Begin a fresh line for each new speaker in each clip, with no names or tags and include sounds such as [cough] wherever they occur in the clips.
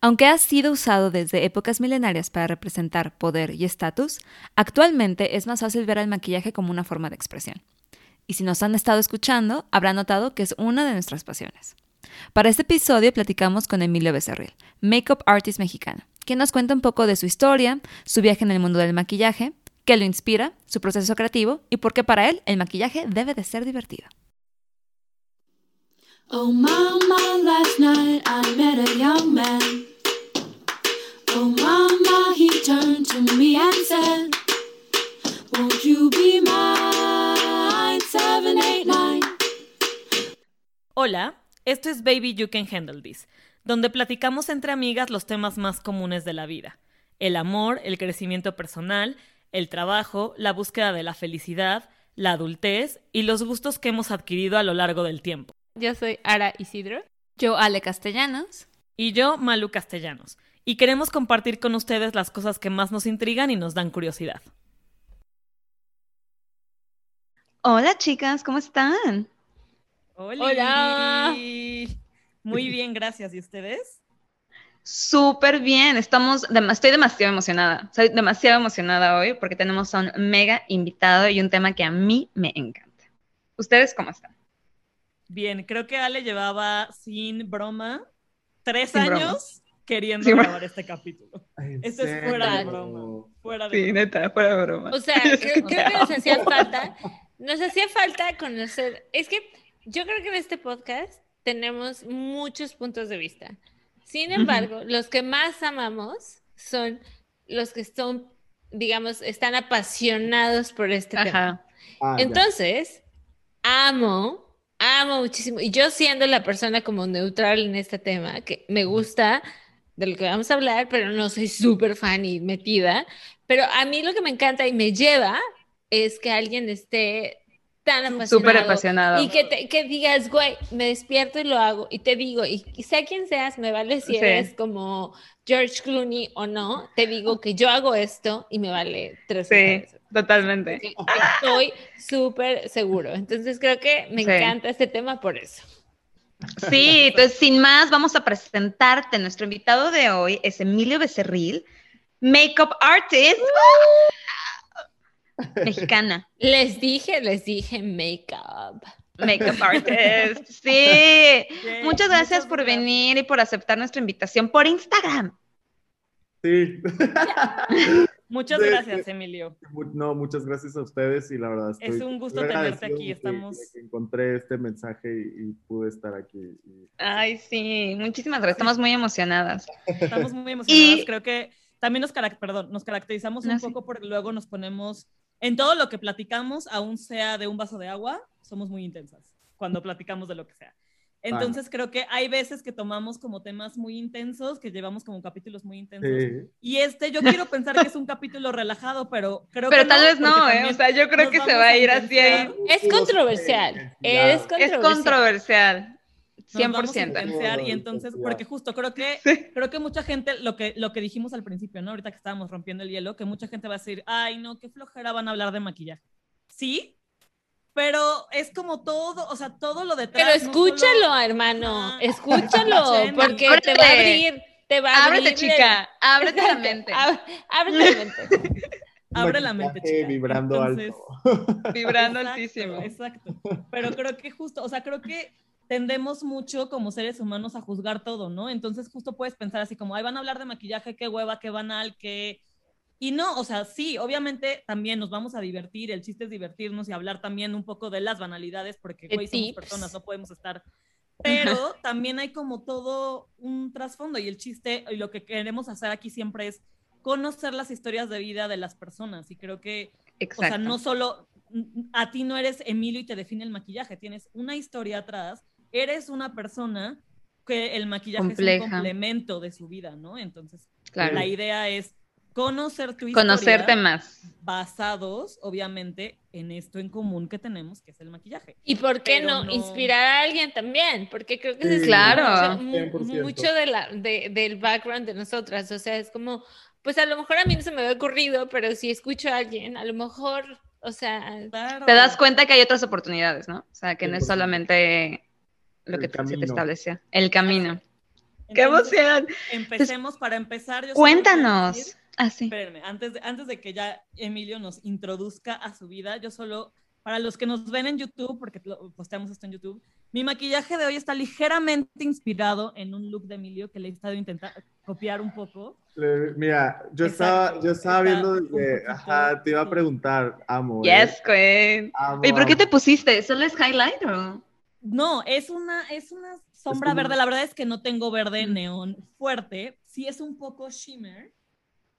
Aunque ha sido usado desde épocas milenarias para representar poder y estatus, actualmente es más fácil ver al maquillaje como una forma de expresión. Y si nos han estado escuchando, habrán notado que es una de nuestras pasiones. Para este episodio platicamos con Emilio Becerril, makeup artist mexicano, quien nos cuenta un poco de su historia, su viaje en el mundo del maquillaje, qué lo inspira, su proceso creativo y por qué para él el maquillaje debe de ser divertido. Oh mama, last night I met a young man. Oh mama, he turned to me and said, Won't you be mine? 789. Hola, esto es Baby You Can Handle This, donde platicamos entre amigas los temas más comunes de la vida. El amor, el crecimiento personal, el trabajo, la búsqueda de la felicidad, la adultez y los gustos que hemos adquirido a lo largo del tiempo.
Yo soy Ara Isidro.
Yo Ale Castellanos.
Y yo Malu Castellanos. Y queremos compartir con ustedes las cosas que más nos intrigan y nos dan curiosidad.
Hola chicas, ¿cómo están?
Hola. Hola. Muy bien, gracias. ¿Y ustedes?
Súper bien, estamos, estoy demasiado emocionada, soy demasiado emocionada hoy porque tenemos a un mega invitado y un tema que a mí me encanta. ¿Ustedes cómo están?
Bien, creo que Ale llevaba sin broma tres años queriendo grabar este capítulo. Esto es fuera de broma. Fuera de
sí, neta, fuera de broma.
O sea, [laughs] creo, que nos hacía falta, nos hacía falta conocer. Es que yo creo que en este podcast tenemos muchos puntos de vista. Sin embargo, los que más amamos son los que son, digamos, están apasionados por este tema. Ah, Entonces, amo amo muchísimo. Y yo siendo la persona como neutral en este tema, que me gusta de lo que vamos a hablar, pero no soy súper fan y metida. Pero a mí lo que me encanta y me lleva es que alguien esté tan apasionado.
Súper apasionado.
Y que, que digas, güey, me despierto y lo hago. Y te digo, y, sea quien seas, me vale si eres como George Clooney o no, te digo que yo hago esto y me vale tres
sí. Totalmente.
Estoy súper seguro. Entonces creo que me encanta este tema por eso.
Sí, entonces sin más vamos a presentarte. Nuestro invitado de hoy es Emilio Becerril, makeup artist [laughs] mexicana.
Les dije, les dije makeup.
Makeup [laughs] artist, sí. muchas gracias por venir y por aceptar nuestra invitación por Instagram.
Sí. [laughs]
Muchas gracias, Emilio.
No, muchas gracias a ustedes y la verdad estoy
es un gusto tenerte aquí. Estamos.
encontré este mensaje y, pude estar aquí.
Ay, sí, muchísimas gracias. Estamos muy emocionadas.
Estamos muy emocionadas. Creo que también nos, Perdón, nos caracterizamos un poco porque luego nos ponemos en todo lo que platicamos, aún sea de un vaso de agua, somos muy intensas cuando platicamos de lo que sea. Entonces creo que hay veces que tomamos como temas muy intensos, que llevamos como capítulos muy intensos. Y este yo quiero pensar que es un capítulo relajado, pero creo
pero
que
tal vez no, ¿eh? O sea, yo creo que se va a ir así ahí.
Es controversial. Es controversial.
Es controversial. 100%.
y entonces, porque justo creo que, creo que mucha gente, lo que, lo que dijimos al principio, ¿no? Ahorita que estábamos rompiendo el hielo, que mucha gente va a decir, ay, no, qué flojera van a hablar de maquillaje. Sí, pero es como todo, o sea, todo lo detrás.
Pero escúchalo, hermano, escúchalo, [laughs] porque te va a abrir, te va a
Ábrete, chica, ábrete la mente.
Ábrete la mente.
Abre la mente, chica.
Vibrando alto.
Vibrando altísimo.
Exacto. Pero creo que justo, o sea, creo que tendemos mucho como seres humanos a juzgar todo, ¿no? Entonces justo puedes pensar así como, ay, van a hablar de maquillaje, qué hueva, qué banal, qué y no, o sea, sí, obviamente también nos vamos a divertir, el chiste es divertirnos y hablar también un poco de las banalidades, porque hoy somos personas, no podemos estar. Pero también hay como todo un trasfondo y el chiste y lo que queremos hacer aquí siempre es conocer las historias de vida de las personas. Y creo que, o sea, no solo a ti no eres Emilio y te define el maquillaje, tienes una historia atrás, eres una persona que el maquillaje es un complemento de su vida, ¿no? Entonces, la idea es conocer tu historia.
Conocerte más.
Basados, obviamente, en esto en común que tenemos, que es el maquillaje.
¿Y por qué no, inspirar a alguien también? Porque creo que es
claro.
mucho, de la, del background de nosotras. O sea, es como, pues a lo mejor a mí no se me había ocurrido, pero si escucho a alguien, a lo mejor, o sea...
Te das cuenta que hay otras oportunidades, ¿no? O sea, que no es solamente lo que se te establecía, el camino.
¡Qué emoción!
Empecemos para empezar. yo
Cuéntanos. Ah, sí.
Espérenme, antes de, antes de que ya Emilio nos introduzca a su vida, yo solo, para los que nos ven en YouTube, porque lo- posteamos esto en YouTube, mi maquillaje de hoy está ligeramente inspirado en un look de Emilio que le he estado intentando copiar un poco.
Le- Mira, yo
Exacto,
estaba, yo estaba viendo
poquito-
ajá, te iba a preguntar, amo.
Yes,
¿eh?
Queen.
Amo,
¿Y por qué te pusiste? ¿Solo es highlight o?
No, es una, es una sombra
como-
verde. La verdad es que no tengo verde
Mm.
neón fuerte. Sí es un poco shimmer,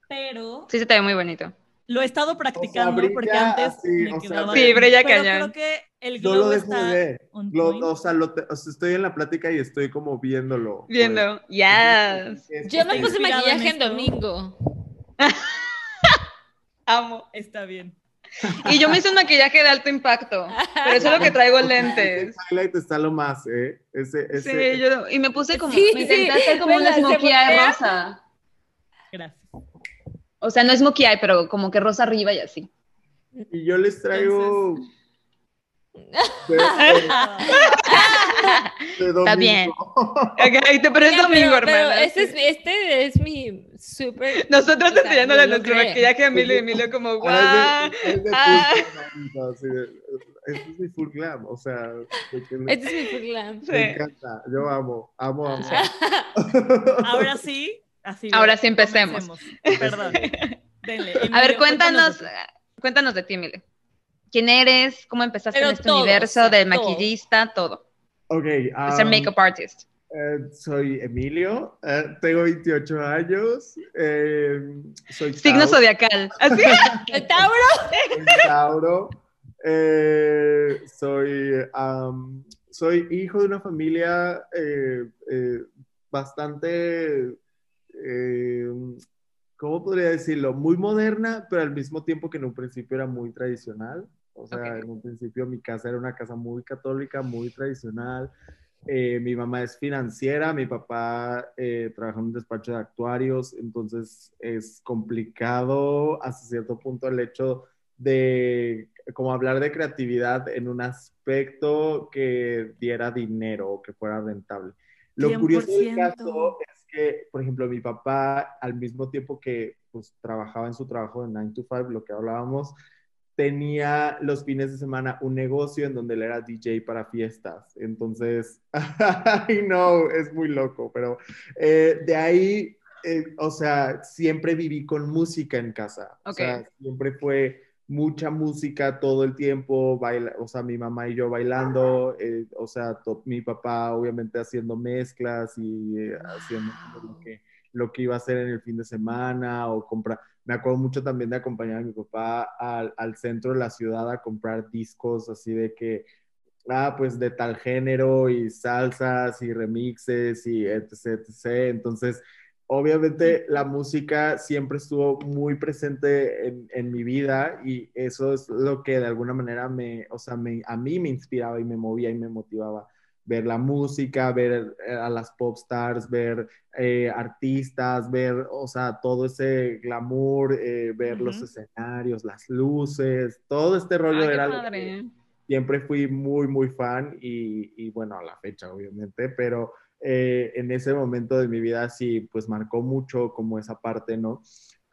pero
Sí, se te ve muy bonito.
lo he estado practicando
brilla
porque antes
así,
me
o sea,
quedaba.
Sí, brilla
pero
cañón.
creo que el
Yo
glow
lo dejo
está
de Lo- o, sea, lo te- o sea, estoy en la plática y estoy como viéndolo. pues.
Viendo. Yes.
Es
Yo me puse
en
maquillaje en domingo. [laughs]
Amo.
Está bien.
Y yo me hice un maquillaje de alto impacto. Pero eso es lo que traigo lentes.
Highlight está lo más, ¿eh? Ese, ese,
Sí, yo, y me puse como,
Sí,
me intenté
sí,
hacer como una smokey rosa.
Gracias.
O sea, no es smokey eye, pero como que rosa arriba y así.
Y yo les traigo... de- de
Está bien.
domingo. [laughs]
Ok, te- pero es domingo,
pero, pero
hermana.
este, es, este es mi súper.
Nosotros enseñándole
lo
nuestro maquillaje a Emilio y Emilio como, guau.
Ahora es de- es de
ah.
Este es mi full glam, o sea, me,
Este es mi full glam.
Sí.
me encanta, yo amo, amo, amo. [laughs]
Ahora sí. Así
Ahora sí empecemos.
comencemos. Perdón. [laughs] Denle.
A ver,
Emilio,
cuéntanos,
de ti.
cuéntanos de ti, Emilio. ¿Quién eres? ¿Cómo empezaste
Pero
en este
todo,
universo
o sea,
de
todo.
maquillista? Todo.
Ok, um,
ser makeup artist.
eh, soy Emilio, eh, tengo 28 años, eh, soy
Signo
Tauro,
zodiacal. [laughs] ¿Así?
¿El Tauro?
soy Tauro, eh, soy, soy hijo de una familia eh, eh, bastante, eh, ¿cómo podría decirlo? Muy moderna, pero al mismo tiempo que en un principio era muy tradicional. O sea,
Ok.
en un principio mi casa era una casa muy católica, muy tradicional. Eh, mi mamá es financiera, mi papá eh, trabaja en un despacho de actuarios, entonces es complicado hasta cierto punto el hecho de como hablar de creatividad en un aspecto que diera dinero o que fuera rentable. Lo curioso del
100%.
caso es que, por ejemplo, mi papá, al mismo tiempo que pues, trabajaba en su trabajo de 9 to 5, lo que hablábamos, tenía los fines de semana un negocio en donde él era DJ para fiestas. Entonces, [laughs] ay no, es muy loco, pero eh, de ahí, eh, o sea, siempre viví con música en casa. O
Ok.
sea, siempre fue mucha música todo el tiempo, baila, o sea, mi mamá y yo bailando, eh, o sea, to- mi papá obviamente haciendo mezclas y eh, haciendo lo que, lo que iba a hacer en el fin de semana o comprar. Me acuerdo mucho también de acompañar a mi papá al, al centro de la ciudad a comprar discos así de que, ah, pues de tal género y salsas y remixes y etc, etc. Entonces, obviamente la música siempre estuvo muy presente en, en, mi vida y eso es lo que de alguna manera me, o sea, me, a mí me inspiraba y me movía y me motivaba. Ver la música, ver eh, a las pop stars, ver eh, artistas, ver, o sea, todo ese glamour, eh, ver uh -huh. los escenarios, las luces, todo este rollo
Ay,
era lo que siempre fui muy, muy fan y, y bueno, a la fecha obviamente, pero eh, en ese momento de mi vida sí, pues marcó mucho como esa parte, ¿no?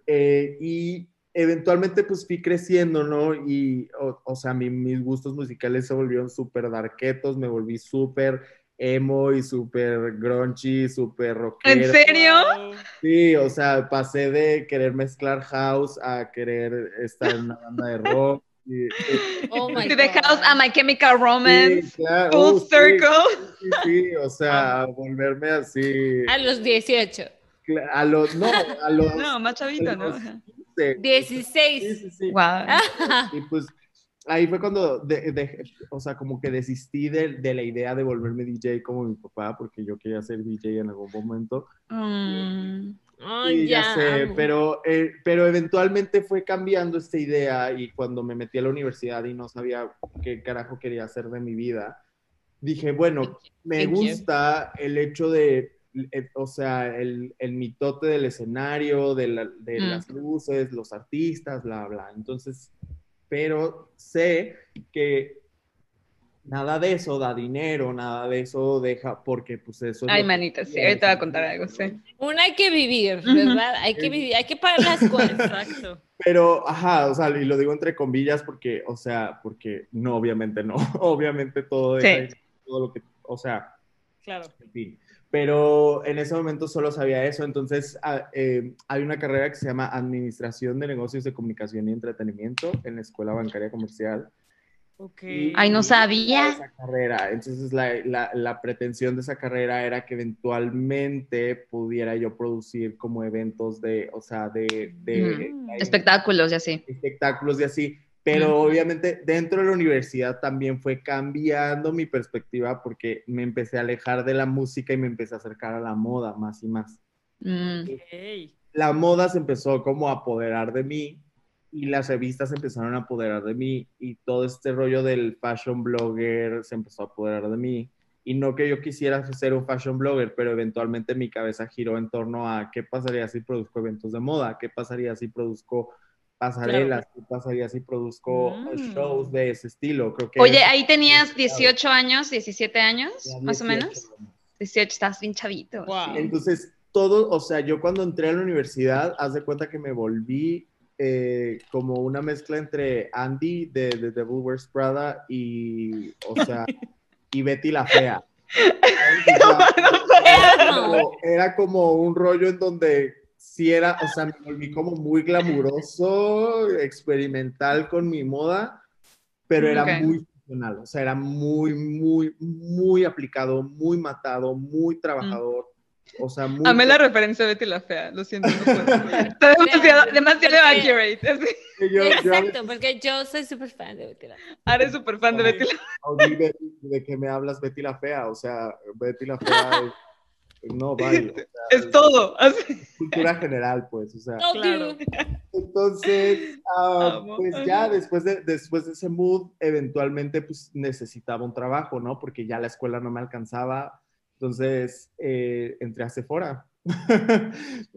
Eh, y eventualmente pues fui creciendo, ¿no? Y, o, o sea, mi, mis gustos musicales se volvieron súper darketos, me volví súper emo y súper grunchy, súper rockero.
¿En serio?
Sí, o sea, pasé de querer mezclar house a querer estar en una banda de rock. Y,
oh [laughs] my
The House a My Chemical Romance.
Sí, claro.
Full
oh,
circle.
Sí, sí, o sea, ah. volverme así.
A los 18.
A los, no, a los. [laughs]
No, más chavito, ¿no?
15, 16.
Sí, sí, sí.
Wow. [laughs]
Y pues ahí fue cuando, de, de, o sea, como que desistí de, de, la idea de volverme DJ como mi papá, porque yo quería ser DJ en algún momento.
Mm.
Oh,
sí,
ya,
ya sé, pero, eh, pero eventualmente fue cambiando esta idea y cuando me metí a la universidad y no sabía qué carajo quería hacer de mi vida, dije, bueno, me gusta el hecho de, eh, o sea, el, el, mitote del escenario, de, la, de mm. las luces, los artistas, bla, bla. Entonces, pero sé que nada de eso da dinero, nada de eso deja, porque pues eso... es
Ay, manita, sí, ahorita voy a contar algo, sí.
Uno hay que vivir, ¿verdad? Hay que vivir, hay que pagar las [laughs] cuentas.
Exacto.
Pero, ajá, o sea, y lo digo entre comillas porque, o sea, porque no, obviamente no, [laughs] obviamente todo,
Sí.
deja todo lo que, o sea,
Claro.
en fin. Pero en ese momento solo sabía eso, entonces ah, eh, hay una carrera que se llama Administración de Negocios de Comunicación y Entretenimiento en la Escuela Bancaria Comercial.
Ok.
Y-
Ay, no sabía.
Esa carrera. Entonces la, la- la pretensión de esa carrera era que eventualmente pudiera yo producir como eventos de, o sea, de, de-
Mm,
de-
Espectáculos y así.
espectáculos y así. Pero obviamente dentro de la universidad también fue cambiando mi perspectiva porque me empecé a alejar de la música y me empecé a acercar a la moda más y más.
Mm.
Ok.
La moda se empezó como a apoderar de mí y las revistas empezaron a apoderar de mí y todo este rollo del fashion blogger se empezó a apoderar de mí. Y no que yo quisiera ser un fashion blogger, pero eventualmente mi cabeza giró en torno a qué pasaría si produzco eventos de moda, qué pasaría si produzco pasarelas, qué pasaría si produzco
Mm.
shows de ese estilo. Creo que
Oye, ahí tenías 18 años, 17 años,
ya
más o
18
menos.
años.
18, estás bien chavito.
Wow.
Entonces, todo, o sea, yo cuando entré a la universidad, haz de cuenta que me volví eh, como una mezcla entre Andy de, de Devil Wears Prada y, o sea, [laughs] y Betty la Fea. [laughs] Era como, era como un rollo en donde sí era, o sea, me volví como muy glamuroso, experimental con mi moda, pero era
Ok.
muy funcional, o sea, era muy, muy, muy aplicado, muy matado, muy trabajador, o sea, muy...
Amé la referencia de Betty la Fea, lo siento. No puedo. [laughs] Está demasiado, demasiado
Porque-
accurate. así.
Yo- yo
Exacto, porque yo soy súper fan de Betty la Fea.
Ahora es súper fan de Betty la Fea.
de, de que me hablas Betty la Fea, o sea, Betty la Fea es- no vale, o sea, [laughs]
Es todo. así.
cultura general, pues, o sea.
Claro.
Entonces,
Amo.
pues ya después de, después de ese mood, eventualmente pues necesitaba un trabajo, ¿no? Porque ya la escuela no me alcanzaba. Entonces, eh, entré a Sephora. [laughs]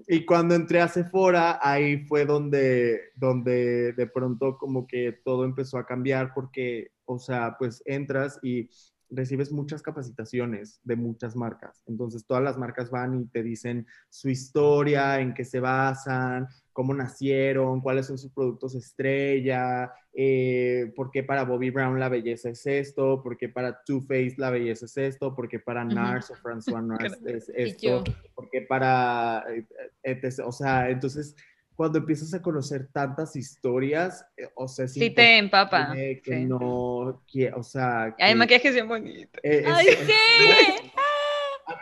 y cuando entré a Sephora, ahí fue donde, donde de pronto como que todo empezó a cambiar porque, o sea, pues entras y recibes muchas capacitaciones de muchas marcas. Entonces, todas las marcas van y te dicen su historia, en qué se basan, cómo nacieron, cuáles son sus productos estrella, eh, por qué para Bobby Brown la belleza es esto, por qué para Too Faced la belleza es esto, por qué para. NARS o François [laughs] NARS es esto, por qué para, eh, etc. O sea, entonces cuando empiezas a conocer tantas historias, eh, o sea,
Sí te empapa.
que
sí.
no, que, o sea,
Ay,
que-
maquillaje es bien bonito.
eh, es-
¡Ay,
es-
sí!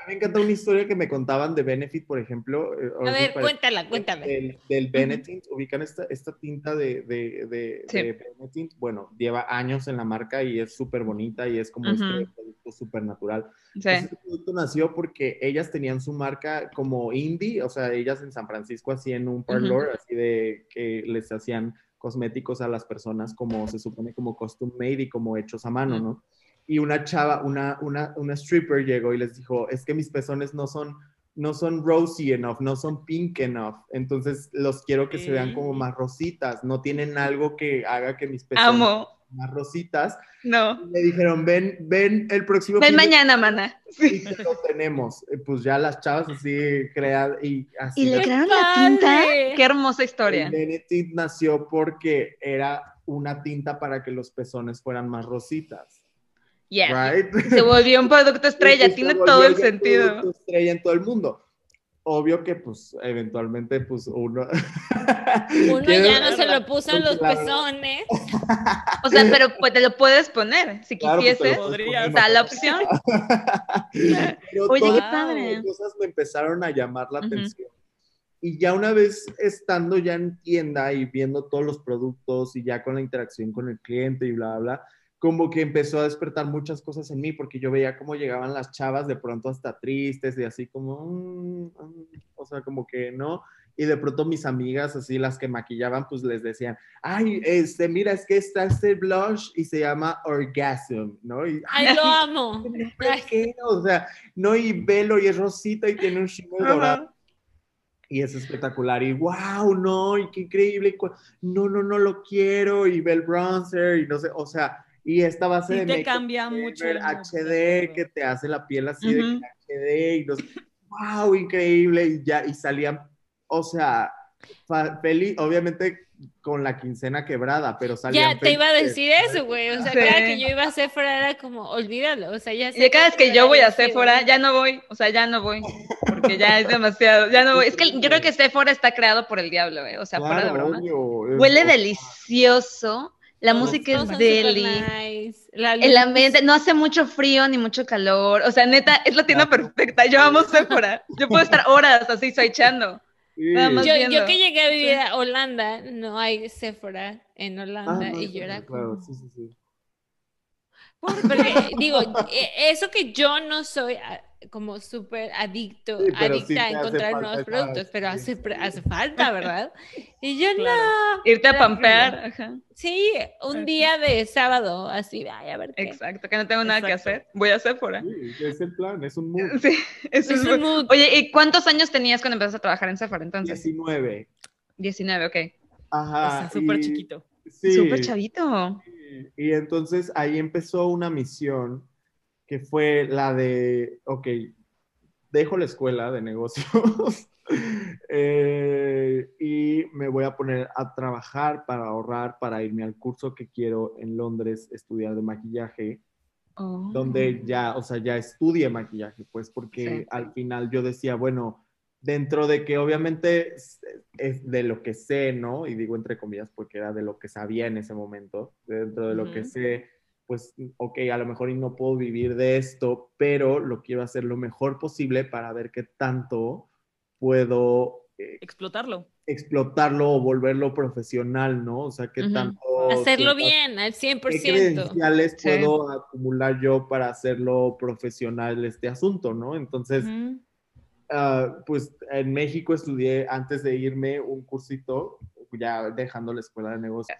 Me encanta una historia que me contaban de Benefit, por ejemplo. eh,
A ver, cuéntala, cuéntala.
Del, del Benetint, ubican esta, esta tinta de, de, de,
Sí.
de Benetint. Bueno, lleva años en la marca y es súper bonita y es como
Ujú.
este producto súper natural.
Sí.
Ese producto nació porque ellas tenían su marca como indie, o sea, ellas en San Francisco hacían un parlor, así de que les hacían cosméticos a las personas como se supone como custom made y como hechos a mano. ¿no? Y una chava, una, una, una stripper llegó y les dijo, es que mis pezones no son, no son rosy enough, no son pink enough, entonces los quiero que se vean como más rositas, no tienen algo que haga que mis pezones
Amo.
sean más rositas.
No.
Y le dijeron, ven, ven el próximo
Ven
de
mañana, mana.
y te lo tenemos. Eh, Pues ya las chavas así creadas y así.
Y le crearon la tinta. Qué hermosa
el
historia.
Benetint nació porque era una tinta para que los pezones fueran más rositas.
Yes.
Right?
Se volvió un producto [laughs] estrella. Tiene todo el sentido.
producto estrella en todo el mundo. Obvio que, pues, eventualmente, pues, uno...
Uno [laughs] ya no se lo puso en los pezones. [laughs]
O sea, pero pues, te lo puedes poner si
Claro, pues,
quisieses. Está la opción.
Pero
Oye, qué
todas
padre.
esas cosas me empezaron a llamar la
Ujú.
atención. Y ya una vez estando ya en tienda y viendo todos los productos y ya con la interacción con el cliente y bla, bla, bla, como que empezó a despertar muchas cosas en mí porque yo veía cómo llegaban las chavas de pronto hasta tristes y así como, mm, mm, o sea, como que no. Y de pronto mis amigas, así las que maquillaban, pues les decían, ay, este, mira, es que está este blush y se llama Orgasm, ¿no? Y,
Ay, lo amo.
¿Por qué? O sea, no, y velo y es rosita y tiene un shimmer dorado.
Ajá.
Y es espectacular. Y wow, no, y qué increíble. No, no, no lo quiero. Y ve el bronzer y no sé, o sea, Y esta base
Sí
de
te cambia
de
mucho el de
HD que te hace la piel así de
Ujú.
que HD y los, wow, increíble y ya y salían, o sea, feliz, obviamente con la quincena quebrada, pero salían
Ya te iba a decir eso, güey. O sea,
Sí.
cada que yo iba a Sephora era como, olvídalo. O sea, ya sé
Y cada vez que yo voy a. Sephora, ya no voy, o sea, ya no voy, porque ya es demasiado, ya no voy. Es que yo creo que Sephora está creado por el diablo, ¿eh? o sea, fuera de
Claro,
broma.
obvio,
Huele delicioso, la música es deli,
nice. La
el ambiente, no hace mucho frío ni mucho calor, o sea, neta, es la tienda
Claro.
perfecta, yo amo Sephora, yo puedo estar horas así
sí.
Más
Yo, yo que llegué a vivir a Holanda, no hay Sephora en
Ah,
Holanda
no,
y yo era
claro,
como...
sí, sí, sí.
Porque, [laughs] digo, e- eso que yo no soy a- como súper adicto,
Sí, pero sí
adicta a encontrar nuevos productos, pero hace, falta, ¿verdad? Y yo
Claro.
no.
Irte a pampear,
Sí, un día de sábado, así, ay, a ver qué.
exacto, que no tengo nada que hacer, voy a Sephora.
Sí, es el plan, es un mood.
Sí, [laughs]
Es
es
un
bu-
mood.
Oye, ¿y cuántos años tenías cuando empezaste a trabajar en Sephora entonces?
19.
19, ok.
Ajá.
Está súper
y-
chiquito.
Sí.
Súper chavito.
Sí, Y entonces ahí empezó una misión que fue la de, ok, dejo la escuela de negocios [laughs] eh, y me voy a poner a trabajar para ahorrar, para irme al curso que quiero en Londres, estudiar de maquillaje,
Oh.
donde ya, o sea, ya estudie maquillaje, pues porque
Sí.
al final yo decía, bueno, dentro de que obviamente es, es de lo que sé, ¿no? Y digo entre comillas porque era de lo que sabía en ese momento, dentro de lo que sé, pues, ok, a lo mejor y no puedo vivir de esto, pero lo quiero hacer lo mejor posible para ver qué tanto puedo eh,
Explotarlo.
explotarlo o volverlo profesional, ¿no? O sea, qué tanto...
Hacerlo bien, al
¿Qué
100%.
credenciales
Sí.
puedo acumular yo para hacerlo profesional este asunto, no? Entonces. Ah, pues en México estudié antes de irme un cursito, ya dejando la escuela de negocios.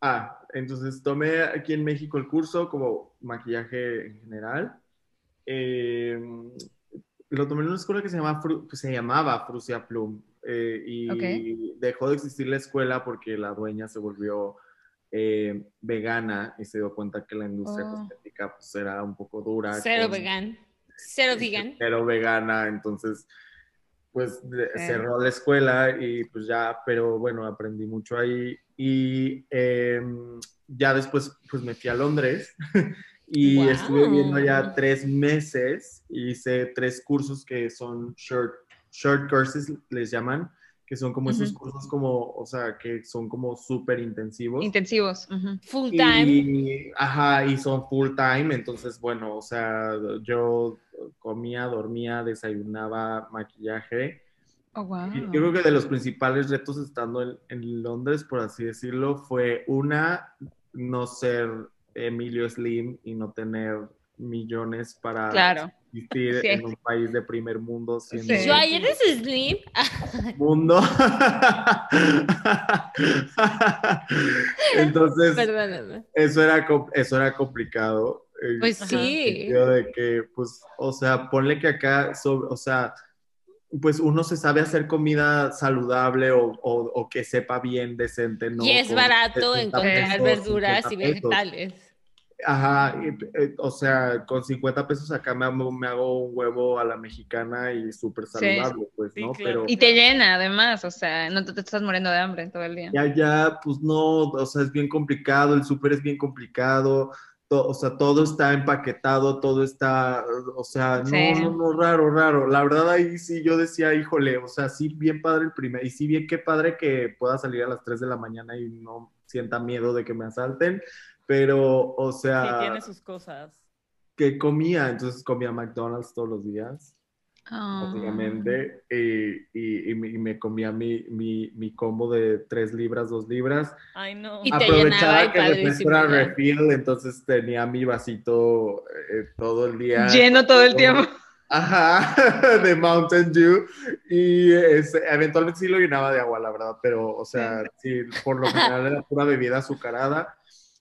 Ah, entonces tomé aquí en México el curso como maquillaje en general. Eh, lo tomé en una escuela que se, llama que se llamaba Frusia Plum eh, y
Ok.
dejó de existir la escuela porque la dueña se volvió eh, vegana y se dio cuenta que la industria
Oh.
cosmética pues, era un poco dura.
Cero
con-
vegan. Cero
este,
vegan.
Cero vegana, entonces pues cerró la escuela y pues ya, pero bueno, aprendí mucho ahí y em, ya después pues me fui a Londres [laughs] y
Wow.
estuve viviendo ya tres meses, hice tres cursos que son short, short courses, les llaman, que son como esos cursos como, o sea, que son como súper intensivos.
Intensivos. ujú.
Full time.
Y, ajá, y son full time, entonces, bueno, o sea, yo comía, dormía, desayunaba, maquillaje.
Oh, wow.
Yo creo que de los principales retos estando en, en Londres, por así decirlo, fue una, no ser Emilio Slim y no tener millones para
Claro.
Existir
Sí.
en un país de primer mundo siendo
Sí.
Yo ayer eres slim. [laughs]
mundo. [laughs] Entonces,
Perdóname.
eso era, eso era complicado. eh,
Pues sí.
sentido de que, pues, o sea, ponle que acá, sobre- o sea, pues uno se sabe hacer comida saludable o, o- o que sepa bien, decente, ¿no?
y es
Con
barato
60
encontrar
pesos,
verduras
50
y
pesos.
vegetales.
Ajá, y, eh, o sea, con 50 pesos acá me, hago- me hago un huevo a la mexicana y súper
Sí.
saludable, pues,
Sí,
¿no?
claro.
Pero
Y te llena, además, o sea, no te, te estás muriendo de hambre todo el día.
ya, ya, pues no, o sea, es bien complicado, el súper es bien complicado, to- o sea, todo está empaquetado, todo está, o sea, no,
Sí.
no, no, raro, raro. La verdad ahí sí yo decía, híjole, o sea, sí, bien padre el primer, y sí, bien qué padre que pueda salir a las 3 de la mañana y no sienta miedo de que me asalte, pero, o
Sí,
sea,
tiene sus cosas.
que comía, entonces comía McDonald's todos los días
Ah.
básicamente, y, y- y me, y me comía mi, mi, mi combo de 3 libras, 2 libras.
Ay, no.
Y te
Aprovechaba
llenaba
que
padrísimo,
era refill, entonces tenía mi vasito eh, todo el día.
Lleno todo el tiempo.
Ajá, [laughs] de Mountain Dew. Y eventualmente sí lo llenaba de agua, la verdad, pero, o sea, sí, por lo general era pura bebida azucarada.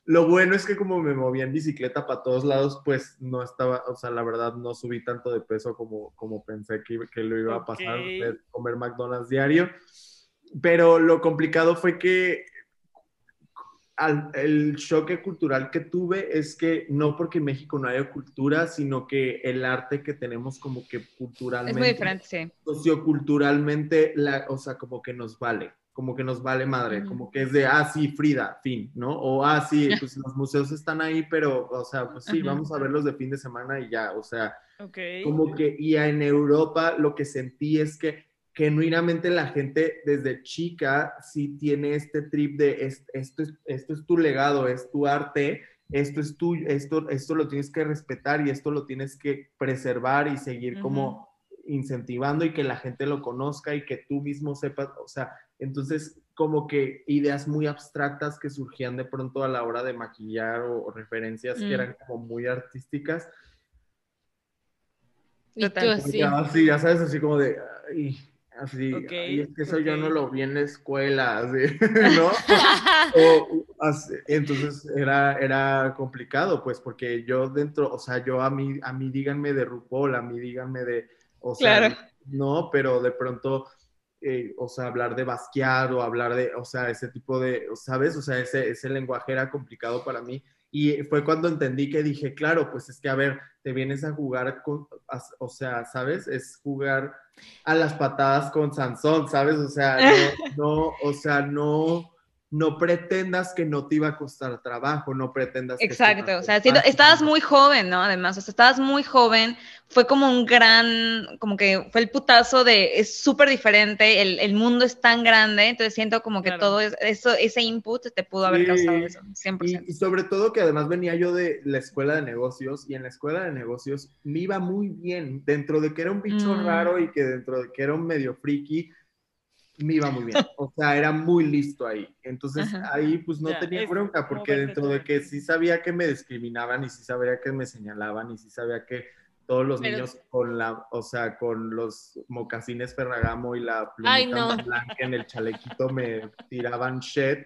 Lo bueno es que como me movía en bicicleta para todos lados, pues no estaba, o sea, la verdad no subí tanto de peso como, como pensé que, que lo iba a pasar de comer McDonald's diario. Pero lo complicado fue que al- el choque cultural que tuve es que no porque en México no haya cultura, sino que el arte que tenemos como que culturalmente,
Es muy diferente, sí.
socioculturalmente, la, o sea, como que nos vale, como que nos vale madre, como que es de, ah, sí, Frida, fin, ¿no? O, ah, sí, [laughs] pues los museos están ahí, pero, o sea, pues sí,
Ajá.
vamos a verlos de fin de semana y ya, o sea,
Ok.
como que, y en Europa lo que sentí es que genuinamente la gente desde chica sí tiene este trip de es- esto, es, esto es tu legado, es tu arte, esto es tuyo, esto, esto lo tienes que respetar y esto lo tienes que preservar y seguir como incentivando y que la gente lo conozca y que tú mismo sepas, o sea, entonces como que ideas muy abstractas que surgían de pronto a la hora de maquillar o, o referencias que
Mm.
eran como muy artísticas,
Y tú así.
ya, así, ya sabes, así como de, ay, así,
Ok,
ay, es que eso yo no lo vi en la escuela, así, [laughs] ¿no? [laughs] O, así, entonces era, era complicado, pues, porque yo dentro, o sea, yo a mí, a mí díganme de RuPaul, a mí díganme de, o sea,
Claro.
no, pero de pronto, eh, o sea, hablar de Basquiat o hablar de, o sea, ese tipo de, ¿sabes? O sea, ese, ese lenguaje era complicado para mí. Y fue cuando entendí que dije, claro, pues es que, a ver, te vienes a jugar con, as- o sea, ¿sabes? Es jugar a las patadas con Sansón, ¿sabes? O sea, no, [laughs] no, o sea, no, no pretendas que no te iba a costar trabajo, no pretendas que
Exacto, o sea, estabas muy joven, ¿no? Además, o sea, estabas muy joven, fue como un gran, como que fue el putazo de, es súper diferente, el, el mundo es tan grande, entonces siento como que
Claro.
todo es- eso, ese input te pudo haber
Sí.
causado eso,
Y,
100%.
y sobre todo que además venía yo de la escuela de negocios y en la escuela de negocios me iba muy bien, dentro de que era un bicho
Mm.
raro y que dentro de que era un medio friki, me iba muy bien. O sea, era muy listo ahí. Entonces
Ajá.
ahí pues no
Ya,
tenía bronca porque dentro de que sí sabía que me discriminaban y sí sabía que me señalaban y sí sabía que todos los
Pero-
niños con la, o sea, con los mocasines Ferragamo y la
Ay,
plumita
no.
blanca en el chalequito me tiraban shit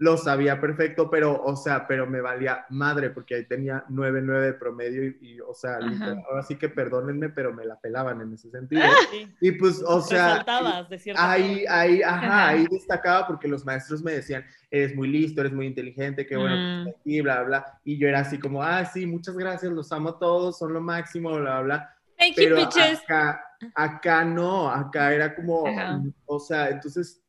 lo sabía perfecto, pero, o sea, pero me valía madre, porque ahí tenía 9-9 de promedio y, y, o sea, literal, ahora sí que perdónenme, pero me la pelaban en ese sentido.
Sí.
Y pues, o sea,
de
ahí, ahí, ajá, ahí destacaba porque los maestros me decían, eres muy listo, eres muy inteligente, qué bueno
Mm.
aquí, bla, bla. Y yo era así como, ah, sí, muchas gracias, los amo a todos, son lo máximo, bla, bla.
Thank you,
Pero
bitches.
acá, acá no, acá era como,
Ajá.
o sea, entonces,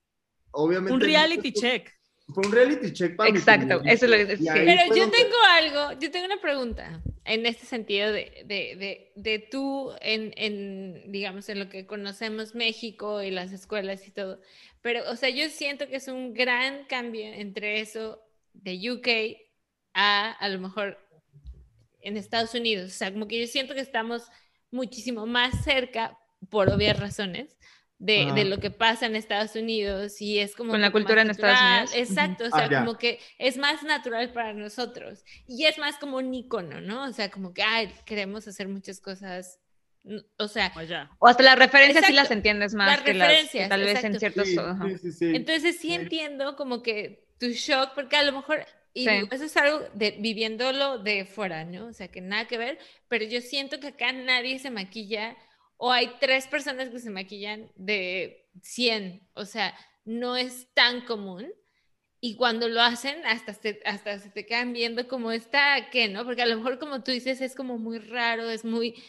obviamente.
Un reality check.
Fue un reality check para
Exacto, eso es lo que sí.
Pero yo
donde-
tengo algo, yo tengo una pregunta en este sentido de, de, de, de tú, en, en, digamos, en lo que conocemos México y las escuelas y todo. Pero, o sea, yo siento que es un gran cambio entre eso de UK a a lo mejor en Estados Unidos. O sea, como que yo siento que estamos muchísimo más cerca, por obvias razones, de, de
Ajá.
lo que pasa en Estados Unidos y es como...
Con la cultura en Estados. Unidos.
Exacto, o
Ah,
sea, como que es más natural para nosotros y es más como un icono, ¿no? O sea, como que, ay, queremos hacer muchas cosas, o sea,
Allá.
O hasta las referencias sí
Exacto,
las entiendes más
las
que las que
referencias,
tal vez en ciertos...
Sí, sí, sí, sí.
entonces sí
Sí.
entiendo como que tu shock, porque a lo mejor, y
Sí.
eso es algo de viviéndolo de fuera, ¿no? O sea, que nada que ver, pero yo siento que acá nadie se maquilla, o hay tres personas que se maquillan de 100, o sea, no es tan común. Y cuando lo hacen, hasta se, hasta se te quedan viendo como está, ¿qué, no? Porque a lo mejor, como tú dices, es como muy raro, es muy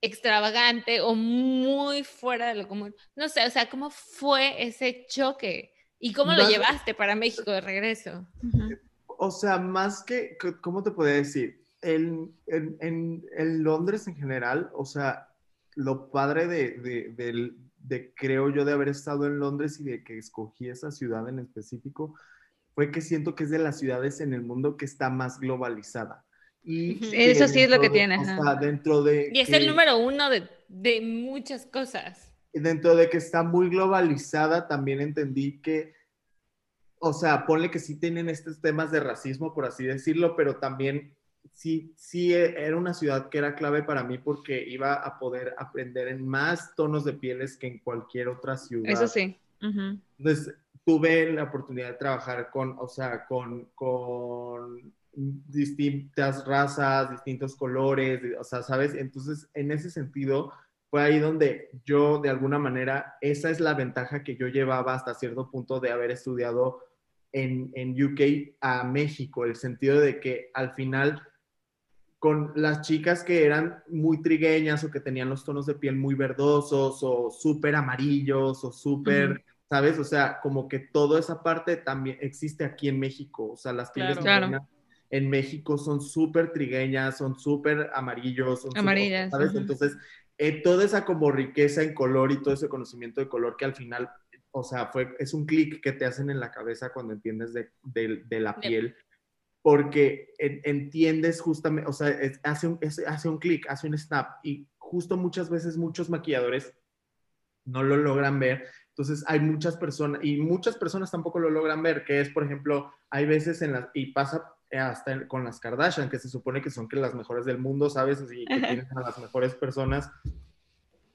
extravagante o muy fuera de lo común. No sé, o sea, ¿cómo fue ese choque? ¿Y cómo lo
Más-
llevaste para México de regreso?
O sea, más que, ¿cómo te podría decir? En, en, en- en Londres en general, o sea, lo padre de, de, creo yo, de haber estado en Londres y de que escogí esa ciudad en específico, fue que siento que es de las ciudades en el mundo que está más globalizada. Y
Eso sí es lo que tiene,
O sea, dentro de...
Y es
que-
el número uno de, de muchas cosas.
dentro de que está muy globalizada, también entendí que, o sea, ponle que sí tienen estos temas de racismo, por así decirlo, pero también sí, sí e- era una ciudad que era clave para mí porque iba a poder aprender en más tonos de pieles que en cualquier otra ciudad.
Eso sí. Ujú.
Entonces, tuve la oportunidad de trabajar con, o sea, con, con distintas razas, distintos colores, o sea, ¿sabes? Entonces, en ese sentido, fue ahí donde yo, de alguna manera, esa es la ventaja que yo llevaba hasta cierto punto de haber estudiado en, en UK a México, el sentido de que al final con las chicas que eran muy trigueñas o que tenían los tonos de piel muy verdosos o súper amarillos o súper, ¿sabes? O sea, como que toda esa parte también existe aquí en México. O sea, las pieles
Claro.
Claro.
en México son súper trigueñas, son súper amarillos, son súper-
Amarillas,
¿sabes? Entonces, eh, toda esa como riqueza en color y todo ese conocimiento de color que al final, o sea, fue, es un clic que te hacen en la cabeza cuando entiendes de, de- de la
De-
piel, porque en- entiendes justamente, o sea, es- hace un, es- hace un clic, hace un snap, y justo muchas veces muchos maquilladores no lo logran ver. Entonces hay muchas personas, y muchas personas tampoco lo logran ver, que es, por ejemplo, hay veces en las, y pasa hasta con las Kardashian, que se supone que son que las mejores del mundo, ¿sabes? Y que [laughs] tienen a las mejores personas,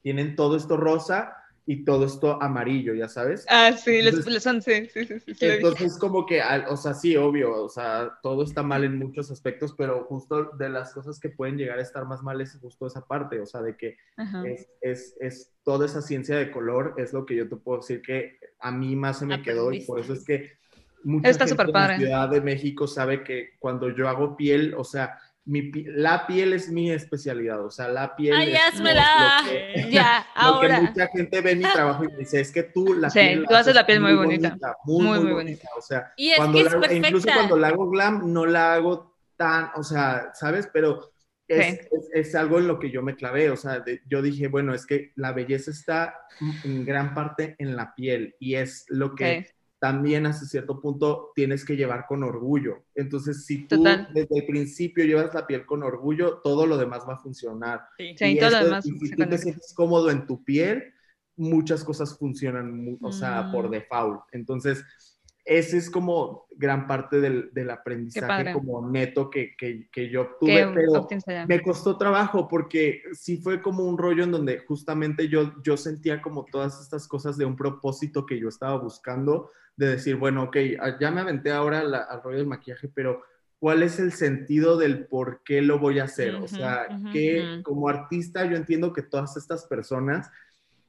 tienen todo esto rosa y todo esto amarillo, ya sabes.
Ah, sí, les,
Entonces-
les son, sí, sí, sí, sí.
Entonces, como que, o sea, sí, obvio, o sea, todo está mal en muchos aspectos, pero justo de las cosas que pueden llegar a estar más mal es justo esa parte, o sea, de que es, es, es toda esa ciencia de color, es lo que yo te puedo decir que a mí más se me quedó y por eso es que mucha
Está
gente
súper
en la. Ciudad de México sabe que cuando yo hago piel, o sea, mi, la piel es mi especialidad, o sea, la piel
Ay,
es lo- lo que-
Ya,
lo que [laughs]
ahora.
mucha gente ve mi trabajo y me dice, es que tú la
Sí,
piel
tú haces la piel muy bonita.
muy,
Muy,
muy,
muy
bonita. O sea,
Y es
cuando
que
la
es
hago- incluso cuando la hago glam, no la hago tan, o sea, ¿sabes? Pero es,
Sí.
es- es algo en lo que yo me clavé, o sea, de- yo dije, bueno, es que la belleza está en gran parte en la piel y es lo que. También hasta cierto punto tienes que llevar con orgullo. Entonces, si tú
Total.
desde el principio llevas la piel con orgullo, todo lo demás va a funcionar.
Sí.
Sí,
Y
todo lo
esto-
demás
y si tú te sientes cómodo en tu piel, muchas cosas funcionan, o sea,
Mm.
por default. Entonces, ese es como gran parte del, del aprendizaje como neto que, que, que yo obtuve,
¿Qué
pero me costó trabajo porque sí fue como un rollo en donde justamente yo, yo sentía como todas estas cosas de un propósito que yo estaba buscando, de decir, bueno, ok, ah, ya me aventé ahora la- al rollo del maquillaje, pero ¿cuál es el sentido del por qué lo voy a hacer? o sea, que como artista yo entiendo que todas estas personas,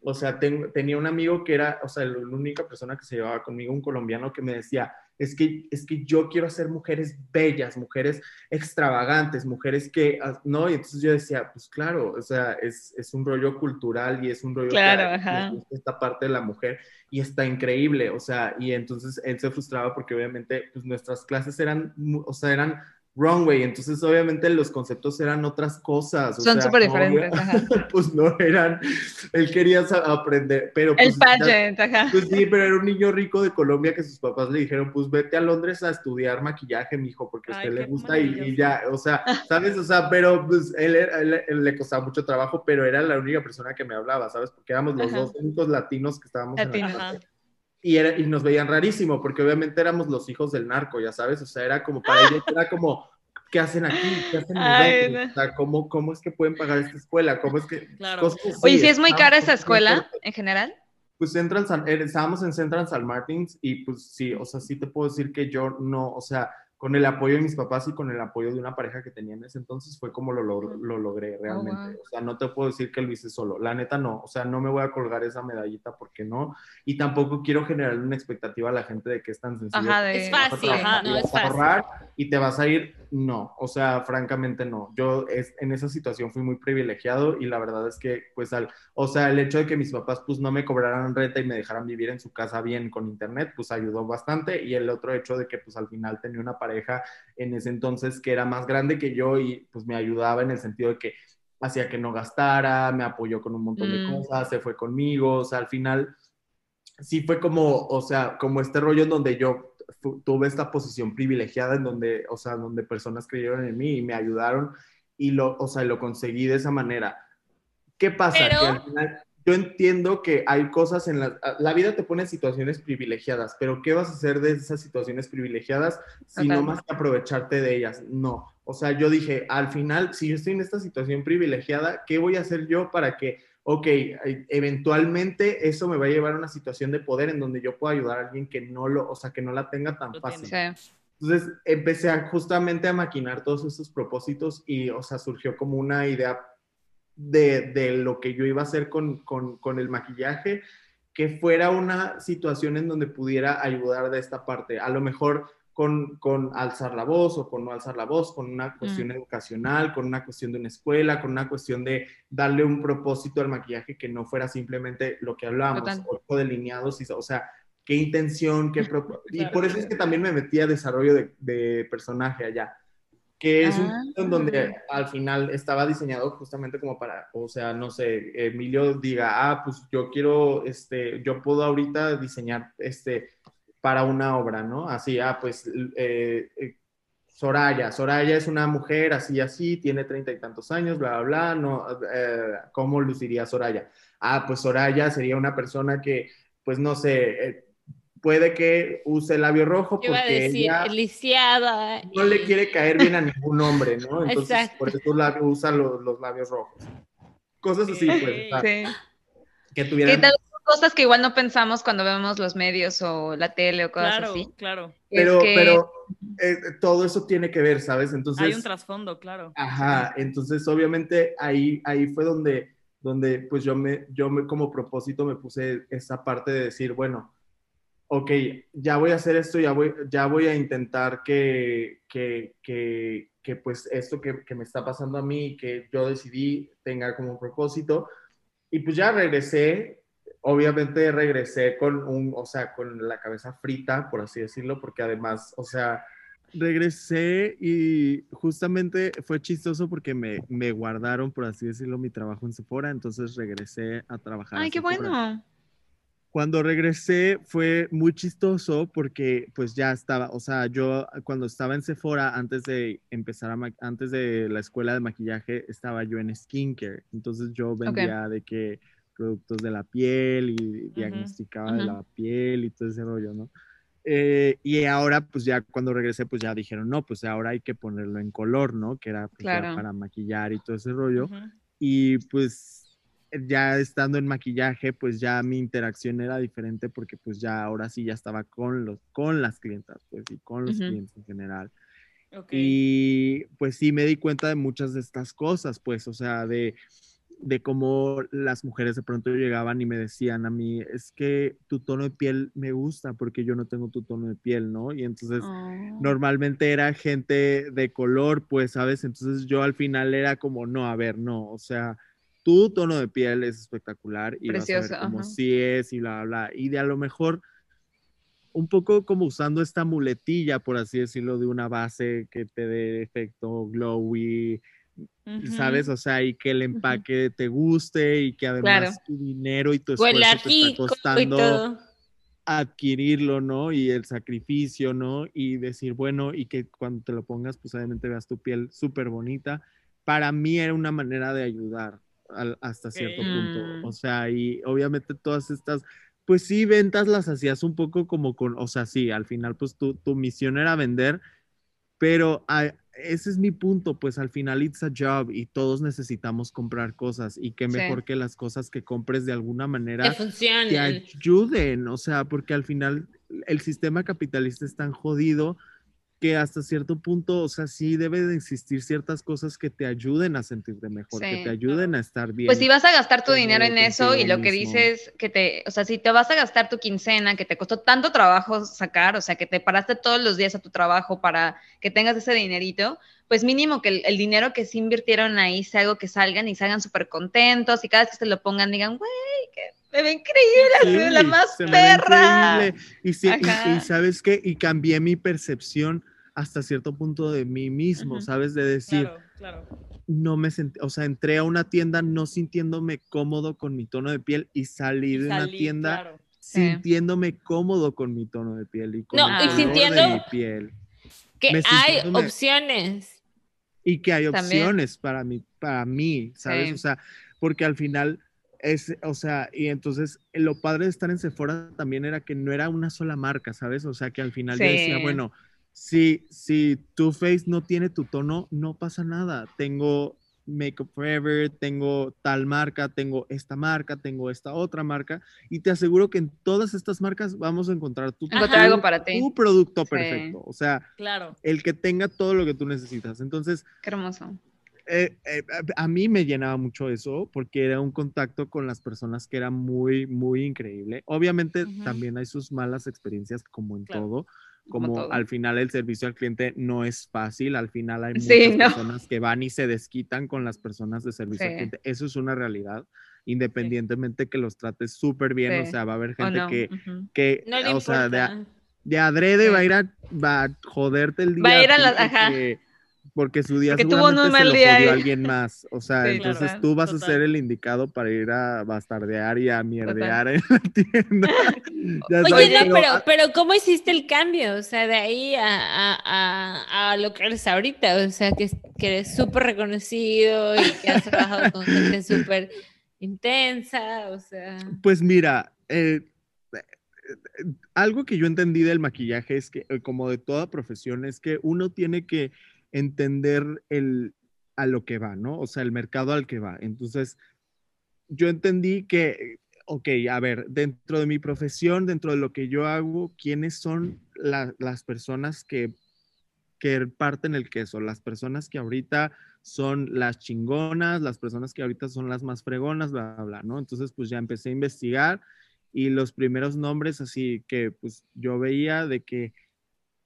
o sea, tengo- tenía un amigo que era, o sea, la única persona que se llevaba conmigo, un colombiano que me decía, es que, es que yo quiero hacer mujeres bellas, mujeres extravagantes, mujeres que, ah, ¿no? Y entonces yo decía, pues claro, o sea, es, es un rollo cultural y es un rollo
Claro,
que
ajá.
esta parte de la mujer y está increíble, o sea, y entonces él se frustraba porque obviamente pues nuestras clases eran, o sea, eran runway, entonces obviamente los conceptos eran otras cosas. o
Son súper
no,
diferentes, ajá. [laughs]
pues no eran, él quería aprender, pero
El
pues, ya-
pageant, ajá.
pues sí, pero era un niño rico de Colombia que sus papás le dijeron, pues vete a Londres a estudiar maquillaje, mijo, porque a usted le gusta y, ya, o sea, ¿sabes? O sea, pero pues él, él- él le costaba mucho trabajo, pero era la única persona que me hablaba, ¿sabes? Porque éramos los
Ajá.
dos únicos latinos que estábamos en
Latinos.
la clase. Y, era, y nos veían rarísimo, porque obviamente éramos los hijos del narco, ya sabes, o sea, era como para ellos, era como, ¿qué hacen aquí? ¿Qué hacen en
Ay, no.
O sea, ¿cómo, ¿cómo es que pueden pagar esta escuela? ¿Cómo es que...?
Claro.
cosas así,
Oye, ¿sí es muy
estábamos
cara esa
como
escuela en general?
pues Central San, eh, estábamos en Central San Martins y pues sí, o sea, sí te puedo decir que yo no, o sea, con el apoyo de mis papás y con el apoyo de una pareja que tenía en ese entonces fue como lo, logr- lo logré realmente.
wow.
O sea, no te puedo decir que lo hice solo. La neta no, o sea, no me voy a colgar esa medallita porque no. Y tampoco quiero generar una expectativa a la gente de que es tan sencillo.
Ajá, de...
Es fácil,
trabajar
no, es
vas a
fácil.
ahorrar y te vas a ir, no, o sea, francamente no. Yo es, en esa situación fui muy privilegiado y la verdad es que, pues, al, o sea, el hecho de que mis papás, pues, no me cobraran renta y me dejaran vivir en su casa bien con internet, pues, ayudó bastante. Y el otro hecho de que, pues, al final tenía una pareja en ese entonces que era más grande que yo y, pues, me ayudaba en el sentido de que hacía que no gastara, me apoyó con un montón de
Mm.
cosas, se fue conmigo, o sea, al final sí fue como, o sea, como este rollo en donde yo tuve esta posición privilegiada en donde, o sea, donde personas creyeron en mí y me ayudaron y lo, o sea, lo conseguí de esa manera. ¿Qué pasa?
Pero-
Que al final yo entiendo que hay cosas en la, la vida te pone en situaciones privilegiadas, pero ¿qué vas a hacer de esas situaciones privilegiadas si no más que aprovecharte de ellas? No. O sea, yo dije, al final, si yo estoy en esta situación privilegiada, ¿qué voy a hacer yo para que, ok, eventualmente eso me va a llevar a una situación de poder en donde yo pueda ayudar a alguien que no lo, o sea, que no la tenga tan
Lo
fácil? Entonces empecé a, justamente a maquinar todos esos propósitos y, o sea, surgió como una idea de, de lo que yo iba a hacer con, con, con el maquillaje, que fuera una situación en donde pudiera ayudar de esta parte. A lo mejor con, con alzar la voz o con no alzar la voz, con una cuestión educacional, con una cuestión de una escuela, con una cuestión de darle un propósito al maquillaje que no fuera simplemente lo que hablábamos, ocho delineados, y, o sea, qué intención, qué [laughs] propo- Y por eso es que también me metí a desarrollo de, de personaje allá, que es un
Ah.
punto en donde al final estaba diseñado justamente como para, o sea, no sé, Emilio diga, ah, pues yo quiero, este, yo puedo ahorita diseñar, este, para una obra, ¿no? Así, ah, pues eh, eh, Soraya, Soraya es una mujer así, así, tiene treinta y tantos años, bla, bla, bla, no, eh, ¿cómo luciría Soraya? Ah, pues Soraya sería una persona que, pues no sé, eh, puede que use labio rojo
Yo iba a
porque
decir,
ella
lisiada.
no le quiere caer bien a ningún hombre, ¿no? [laughs] Entonces,
Exacto.
por eso labio- usa los, los labios rojos. Cosas así, pues,
Sí.
que tuvieran...
tal vez son cosas que igual no pensamos cuando vemos los medios o la tele o cosas
Claro,
así.
claro.
Pero,
Es que-
pero eh, todo eso tiene que ver, ¿sabes? Entonces...
Hay un trasfondo, claro.
Ajá, entonces obviamente ahí, ahí fue donde, donde pues yo me, yo me como propósito me puse esa parte de decir, bueno, ok, ya voy a hacer esto, ya voy, ya voy a intentar que, que, que, que, pues esto que, que me está pasando a mí, que yo decidí tenga como propósito. Y pues ya regresé, obviamente regresé con un, o sea, con la cabeza frita, por así decirlo, porque además, o sea, regresé y justamente fue chistoso porque me, me guardaron, por así decirlo, mi trabajo en Sephora, entonces regresé a trabajar. a
Ay, qué bueno.
Cuando regresé fue muy chistoso porque pues ya estaba, o sea, yo cuando estaba en Sephora, antes de empezar a, antes de la escuela de maquillaje, estaba yo en skincare. Entonces yo vendía de que productos de la piel y diagnosticaba de
ujú.
la piel y todo ese rollo, ¿no? Eh, y ahora, pues ya cuando regresé, pues ya dijeron, no, pues ahora hay que ponerlo en color, ¿no? Que era pues,
Claro.
para maquillar y todo ese rollo.
Ujú.
Y pues ya estando en maquillaje, pues ya mi interacción era diferente porque pues ya ahora sí ya estaba con los con las clientas, pues y con los
Ujú.
clientes en general.
Ok.
Y pues sí me di cuenta de muchas de estas cosas, pues, o sea, de, de cómo las mujeres de pronto llegaban y me decían a mí, es que tu tono de piel me gusta porque yo no tengo tu tono de piel, ¿no? Y entonces
Oh.
normalmente era gente de color, pues, ¿sabes? Entonces yo al final era como, no, a ver, no, o sea, tu tono de piel es espectacular y vas a
Precioso,
ver cómo sí es y bla, bla, bla. Y de a lo mejor un poco como usando esta muletilla, por así decirlo, de una base que te dé efecto glowy, ¿sabes? O sea, y que el empaque te guste y que además
Claro.
tu dinero y tu esfuerzo te está costando adquirirlo, ¿no? Y el sacrificio, ¿no? Y decir, bueno, y que cuando te lo pongas, pues obviamente veas tu piel súper bonita. Para mí era una manera de ayudar al- hasta cierto punto. O sea, y obviamente todas estas, pues sí, ventas las hacías un poco como con, o sea, sí, al final, pues tu, tu misión era vender, pero ah, ese es mi punto, pues al final it's a job y todos necesitamos comprar cosas y qué
Sí.
mejor que las cosas que compres de alguna manera te ayuden, o sea, porque al final el sistema capitalista es tan jodido que hasta cierto punto, o sea, sí debe de existir ciertas cosas que te ayuden a sentirte mejor, que te ayuden a estar bien.
Pues si vas a gastar tu dinero en eso y lo que
mismo.
dices que te, o sea, si te vas a gastar tu quincena, que te costó tanto trabajo sacar, o sea, que te paraste todos los días a tu trabajo para que tengas ese dinerito, pues mínimo que el, el dinero que sí invirtieron ahí sea algo que salgan y salgan súper contentos y cada vez que se lo pongan digan, güey, que me ve increíble,
Sí,
soy la más perra.
increíble. Y, sí- y- sabes qué, y cambié mi percepción hasta cierto punto de mí mismo. ¿sabes? De decir,
Claro, claro.
no me sentí, o sea, entré a una tienda no sintiéndome cómodo con mi tono de piel y salí de una tienda
claro.
Sí.
sintiéndome cómodo con mi tono de piel y con
No,
el
y
sintiendo-
de mi piel.
Que
me
hay opciones.
Y que hay
También.
opciones para mí, para mí, ¿sabes?
Sí.
O sea, porque al final es, o sea, y entonces lo padre de estar en Sephora también era que no era una sola marca, ¿sabes? O sea, que al final yo decía, bueno, si, si Too Faced no tiene tu tono, no pasa nada. Tengo Makeup Forever, tengo tal marca, tengo esta marca, tengo esta otra marca, y te aseguro que en todas estas marcas vamos a encontrar tu,
Encontrar
Ajá.
algo para ti.
tu producto
Sí.
perfecto. O sea,
Claro.
el que tenga todo lo que tú necesitas. Entonces,
Qué hermoso.
eh, eh, a mí me llenaba mucho eso porque era un contacto con las personas que era muy, muy increíble. Obviamente también hay sus malas experiencias como en
Claro.
todo,
Como
al final el servicio al cliente no es fácil, al final hay muchas
Sí, no.
personas que van y se desquitan con las personas de servicio al cliente. Eso es una realidad, independientemente que los trates súper bien, o sea, va a haber
¿O
gente
no?
que, que
No
o sea, de, de adrede va a ir a, va a joderte el día.
Va a ir a
ti
la- ajá.
porque, porque su día
Porque tuvo un
seguramente
mal
se lo
día
jodió
él.
alguien [laughs] más. O sea,
Sí,
entonces tú vas a ser el indicado para ir a bastardear y a mierdear en la tienda. [laughs] Ya
Oye,
sabes,
no,
pero-
pero, pero ¿cómo hiciste el cambio? O sea, de ahí a, a- a- a lo que eres ahorita. O sea, que, que eres súper reconocido y que has trabajado con gente súper intensa. O sea,
Pues mira, eh, eh, algo que yo entendí del maquillaje es que, eh, como de toda profesión, es que uno tiene que entender el, a lo que va, ¿no? O sea, el mercado al que va. Entonces, yo entendí que, ok, a ver, dentro de mi profesión, dentro de lo que yo hago, ¿quiénes son la- las personas que, que parten el queso? Las personas que ahorita son las chingonas, las personas que ahorita son las más fregonas, bla, bla, bla, ¿no? Entonces, pues ya empecé a investigar y los primeros nombres así que pues yo veía de que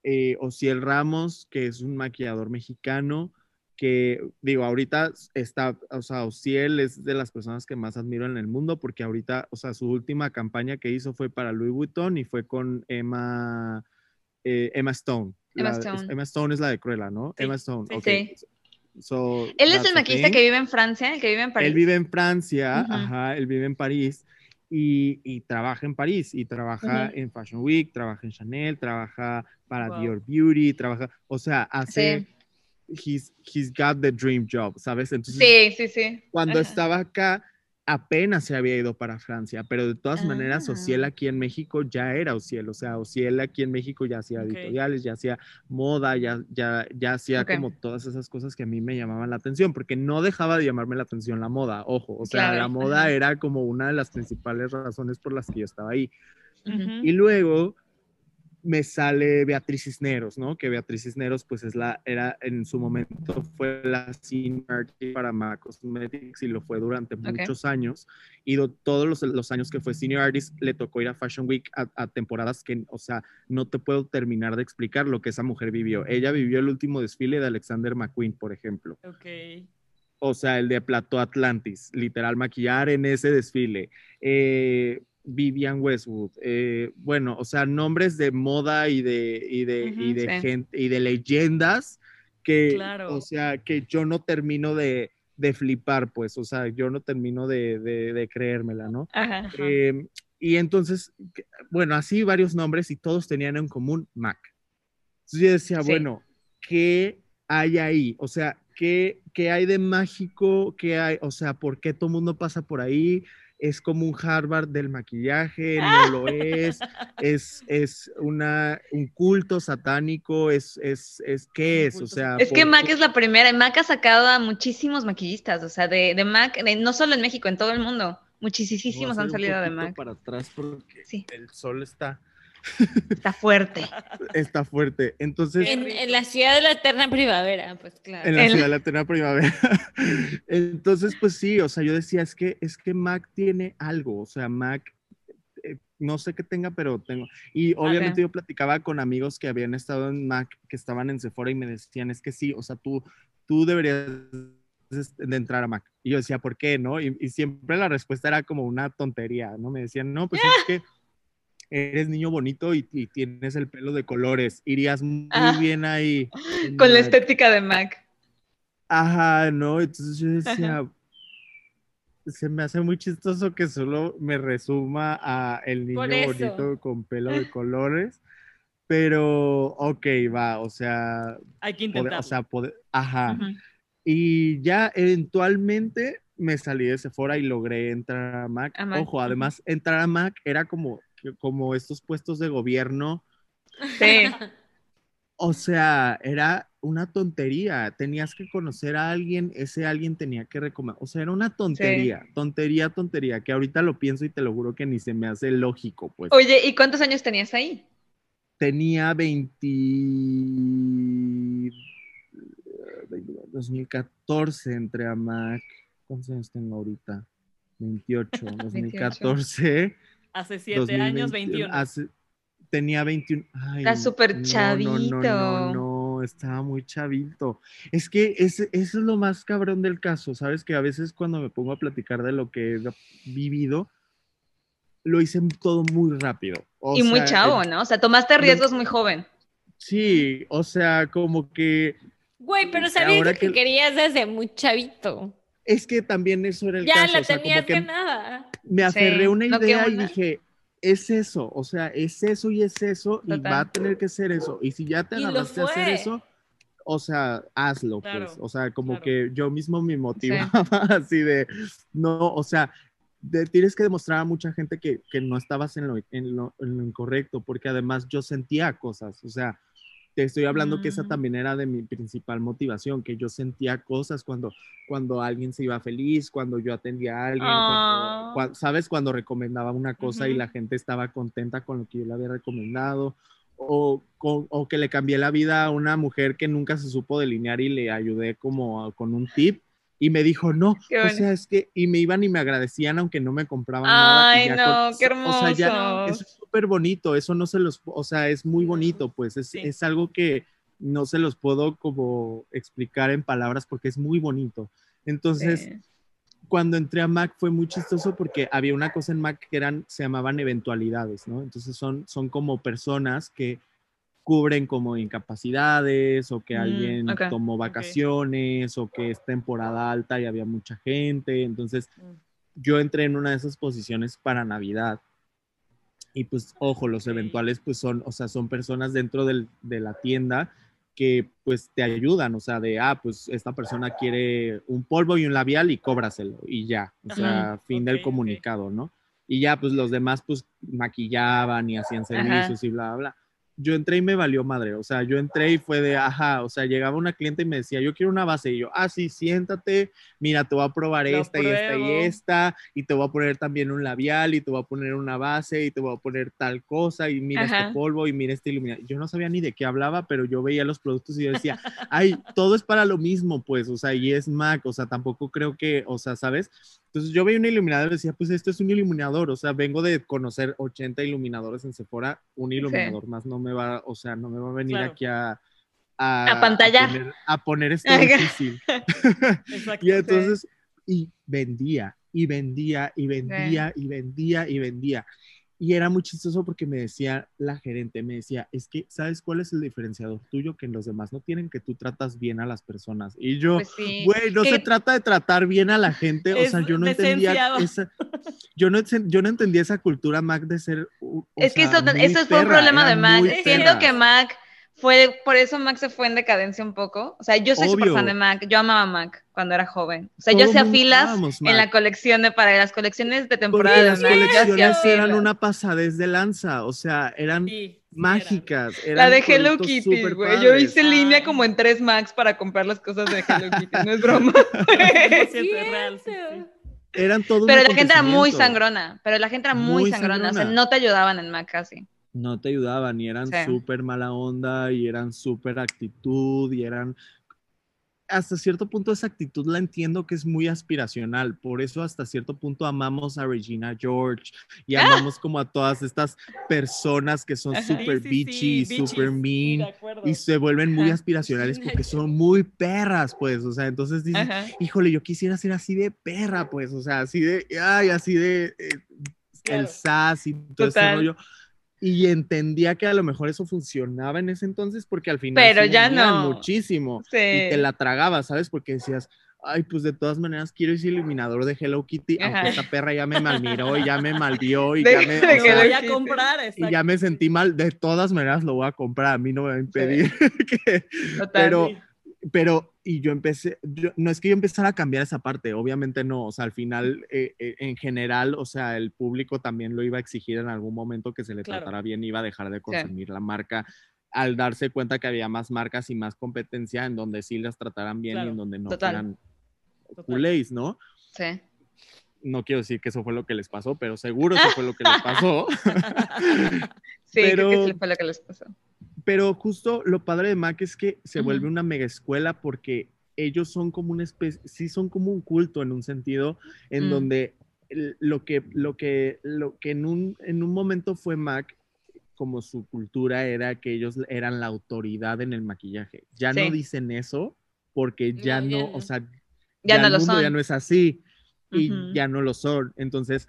eh, Ociel Ramos, que es un maquillador mexicano, que digo, ahorita está, o sea, Ociel es de las personas que más admiro en el mundo porque ahorita, o sea, su última campaña que hizo fue para Louis Vuitton y fue con Emma, eh, Emma Stone.
Emma
La-
Stone.
Emma Stone es la de Cruella, ¿no?
Sí,
Emma Stone,
sí.
So,
Él es el maquillista que vive en Francia, el que vive en París.
Él vive en Francia,
Ujú.
ajá, él vive en París y, y trabaja en París y trabaja
Ujú.
en Fashion Week, trabaja en Chanel, trabaja para
Wow.
Dior Beauty, trabaja, o sea, hace,
Sí.
he's, he's got the dream job, ¿sabes? Entonces,
Sí, sí, sí.
cuando
Ajá.
estaba acá, apenas se había ido para Francia, pero de todas maneras,
Ah.
Ociel aquí en México ya era Ociel, o sea, Ociel aquí en México ya hacía editoriales, ya hacía moda, ya, ya, ya hacía
Ok.
como todas esas cosas que a mí me llamaban la atención, porque no dejaba de llamarme la atención la moda, ojo, o sea,
Claro,
la moda
ajá.
era como una de las principales razones por las que yo estaba ahí. Y luego me sale Beatriz Cisneros, ¿no? Que Beatriz Cisneros, pues es la, era en su momento fue la senior artist para MAC Cosmetics y lo fue durante muchos años. Y do- todos los, los años que fue senior artist le tocó ir a Fashion Week a, a temporadas que, o sea, no te puedo terminar de explicar lo que esa mujer vivió. Ella vivió el último desfile de Alexander McQueen, por ejemplo.
Ok.
O sea, el de Plateau Atlantis, literal, maquillar en ese desfile. Eh, Vivian Westwood, eh, bueno, o sea, nombres de moda y de, y de, y de
sí.
gente y de leyendas que,
Claro.
o sea, que yo no termino de, de flipar, pues, o sea, yo no termino de, de, creérmela, ¿no?
Ajá.
Ajá.
Eh, y entonces, bueno, así varios nombres y todos tenían en común Mac. Entonces yo decía,
Sí.
bueno, ¿qué hay ahí? O sea, ¿qué, ¿qué hay de mágico? ¿Qué hay? O sea, ¿por qué todo el mundo pasa por ahí? Es como un Harvard del maquillaje, [laughs] no lo es, es, es una, un culto satánico, es, es, es ¿qué es? O sea,
Es que
¿por
MAC es la primera. MAC ha sacado a muchísimos maquillistas, o sea, de, de MAC, de- no solo en México, en todo el mundo. Muchísimos han salido de MAC.
para atrás porque
Sí.
el sol está,
Está fuerte.
está fuerte. Entonces,
en, en la ciudad de la eterna primavera, pues claro.
En la
En-
ciudad de la eterna primavera. [laughs] Entonces, pues sí, o sea, yo decía, es que, es que Mac tiene algo, o sea, Mac, eh, no sé qué tenga, pero tengo. Y obviamente yo platicaba con amigos que habían estado en Mac, que estaban en Sephora y me decían, es que sí, o sea, tú, tú deberías de entrar a Mac. Y yo decía, ¿por qué, no? Y, y siempre la respuesta era como una tontería, ¿no? Me decían, no, pues es que eres niño bonito y, y tienes el pelo de colores, irías muy
Ah.
bien ahí. [laughs]
Con la
Mac".
estética de MAC.
Ajá, no, entonces yo decía, se me hace muy chistoso que solo me resuma a el niño bonito con pelo de [laughs] colores, pero ok, va, o sea,
Hay que intentarlo.
o sea, poder- ajá. Y ya eventualmente me salí de Sephora y logré entrar a Mac.
A Mac,
Ojo, además, entrar a Mac era como, como estos puestos de gobierno
Sí.
o sea, era una tontería. Tenías que conocer a alguien, ese alguien tenía que recomendar. O sea, era una tontería, tontería, tontería, que ahorita lo pienso y te lo juro que ni se me hace lógico, pues.
Oye, ¿y cuántos años tenías ahí?
Tenía 20... 2014 entré a Mac. ¿Cuántos años tengo ahorita? 28. 2014. [laughs]
Hace siete años, 21.
tenía 21. Ay,
Está súper chavito.
No, no, no, estaba muy chavito. Es que ese, eso es lo más cabrón del caso, ¿sabes? Que a veces cuando me pongo a platicar de lo que he vivido, lo hice todo muy rápido.
y muy chavo, ¿no? O sea, tomaste riesgos muy joven.
Sí, o sea, como que...
Güey, pero sabías que, querías desde muy chavito.
Es que también eso era el
ya
caso.
Ya la tenías que nada.
Me aferré a una idea y dije, es eso, o sea, es eso y es eso y va a tener que ser eso. Y si ya te agarraste a hacer eso, o sea, hazlo, pues. O sea, como que yo mismo me motivaba [laughs] así de, no, o sea, tienes que demostrar a mucha gente que, que no estabas en lo, en, lo, en lo, incorrecto, porque además yo sentía cosas, o sea, te estoy hablando que esa mm. también era de mi principal motivación, que yo sentía cosas cuando, cuando alguien se iba feliz, cuando yo atendía a alguien, cuando, ah. ¿sabes? Cuando recomendaba una cosa y la gente estaba contenta con lo que yo le había recomendado, o, o, que le cambié la vida a una mujer que nunca se supo delinear y le ayudé como con un tip y me dijo, no, o sea, es que, y me iban y me agradecían aunque no me compraban nada.
Ay, no, qué hermoso.
O sea, ya, eso es súper bonito, eso no se los, o sea, es muy bonito, pues, es, es algo que no se los puedo como explicar en palabras porque es muy bonito. Entonces, cuando entré a Mac fue muy chistoso porque había una cosa en Mac que eran, se llamaban eventualidades, ¿no? Entonces son, son como personas que cubren como incapacidades o que mm, alguien tomó vacaciones o que es temporada alta y había mucha gente. Entonces, mm. yo entré en una de esas posiciones para Navidad. Y pues, ojo, los eventuales pues son, o sea, son personas dentro del, de la tienda que pues te ayudan, o sea, de, ah, pues esta persona quiere un polvo y un labial y cóbraselo y ya, o sea, fin del comunicado, ¿no? Y ya, pues los demás pues maquillaban y hacían servicios y bla, bla, bla yo entré y me valió madre. O sea, yo entré y fue de, ajá, o sea, llegaba una cliente y me decía, yo quiero una base. Y yo, ah, sí, siéntate, mira, te voy a probar esta y esta y esta, y te voy a poner también un labial, y te voy a poner una base, y te voy a poner tal cosa, y mira este polvo, y mira este iluminador. Yo no sabía ni de qué hablaba, pero yo veía los productos y yo decía, ay, todo es para lo mismo, pues, o sea, y es Mac, o sea, tampoco creo que, o sea, ¿sabes? Entonces yo veía un iluminador y decía, pues esto es un iluminador, o sea, vengo de conocer 80 iluminadores en Sephora, un iluminador más no me va, o sea, no me va a venir aquí a...
A, pantalla.
A poner, [laughs] esto difícil. [laughs] y entonces, y vendía, y vendía, y vendía, y vendía, y vendía. Y era muy chistoso porque me decía la gerente, me decía, es que, ¿sabes cuál es el diferenciador tuyo que en los demás no tienen? Que tú tratas bien a las personas. Y yo, pues güey, no se trata de tratar bien a la gente, o sea, yo no entendía esa, yo no, yo no entendía esa cultura Mac de ser...
es que eso, eso fue un problema de Mac. Siento que Mac fue, por eso Mac se fue en decadencia un poco. O sea, yo soy súper fan de Mac, yo amaba Mac cuando era joven. O sea, yo hacía filas en la colección de, para las colecciones de temporada de
las colecciones eran una pasadez de lanza, o sea, eran mágicas.
la de Hello Kitty, güey. Yo hice línea como en tres Macs para comprar las cosas de Hello Kitty, no es broma. [laughs] [laughs]
eran todo
Pero la gente era muy sangrona, pero la gente era muy, sangrona, o sea, no te ayudaban en Mac casi
no te ayudaban y eran súper mala onda y eran súper actitud y eran... Hasta cierto punto esa actitud la entiendo que es muy aspiracional, por eso hasta cierto punto amamos a Regina George y ¡Ah! amamos como a todas estas personas que son súper bitchy, súper mean y se vuelven muy aspiracionales porque son muy perras, pues, o sea, entonces dices, híjole, yo quisiera ser así de perra, pues, o sea, así de, ay, así de, eh, el sass y todo ese rollo y entendía que a lo mejor eso funcionaba en ese entonces porque al final
pero ya no.
muchísimo y te la tragabas, ¿sabes? Porque decías, ay, pues de todas maneras quiero ese iluminador de Hello Kitty, aunque esta perra ya me malmiró y ya me [laughs] malvió y ya me
voy a comprar,
y ya me sentí mal, de todas maneras lo voy a comprar, a mí no me va a impedir [laughs] que, pero pero, y yo empecé, no es que yo empezara a cambiar esa parte, obviamente no, o sea, al final, eh, eh, en general, o sea, el público también lo iba a exigir en algún momento que se le tratara bien, iba a dejar de consumir la marca al darse cuenta que había más marcas y más competencia en donde sí las trataran bien y en donde no eran culés, ¿no?
Sí.
No quiero decir que eso fue lo que les pasó, pero seguro eso fue lo que les [laughs] pasó.
sí, pero... creo que sí fue lo que les pasó
pero justo lo padre de Mac es que se vuelve una mega escuela porque ellos son como una especie, sí son como un culto en un sentido en
Mm.
donde lo que, lo que, lo que en un, en un momento fue Mac, como su cultura era que ellos eran la autoridad en el maquillaje. Ya no dicen eso porque ya
No,
no,
ya no.
o sea,
Ya no
el
lo
mundo
son.
ya no es así y ya no lo son. Entonces,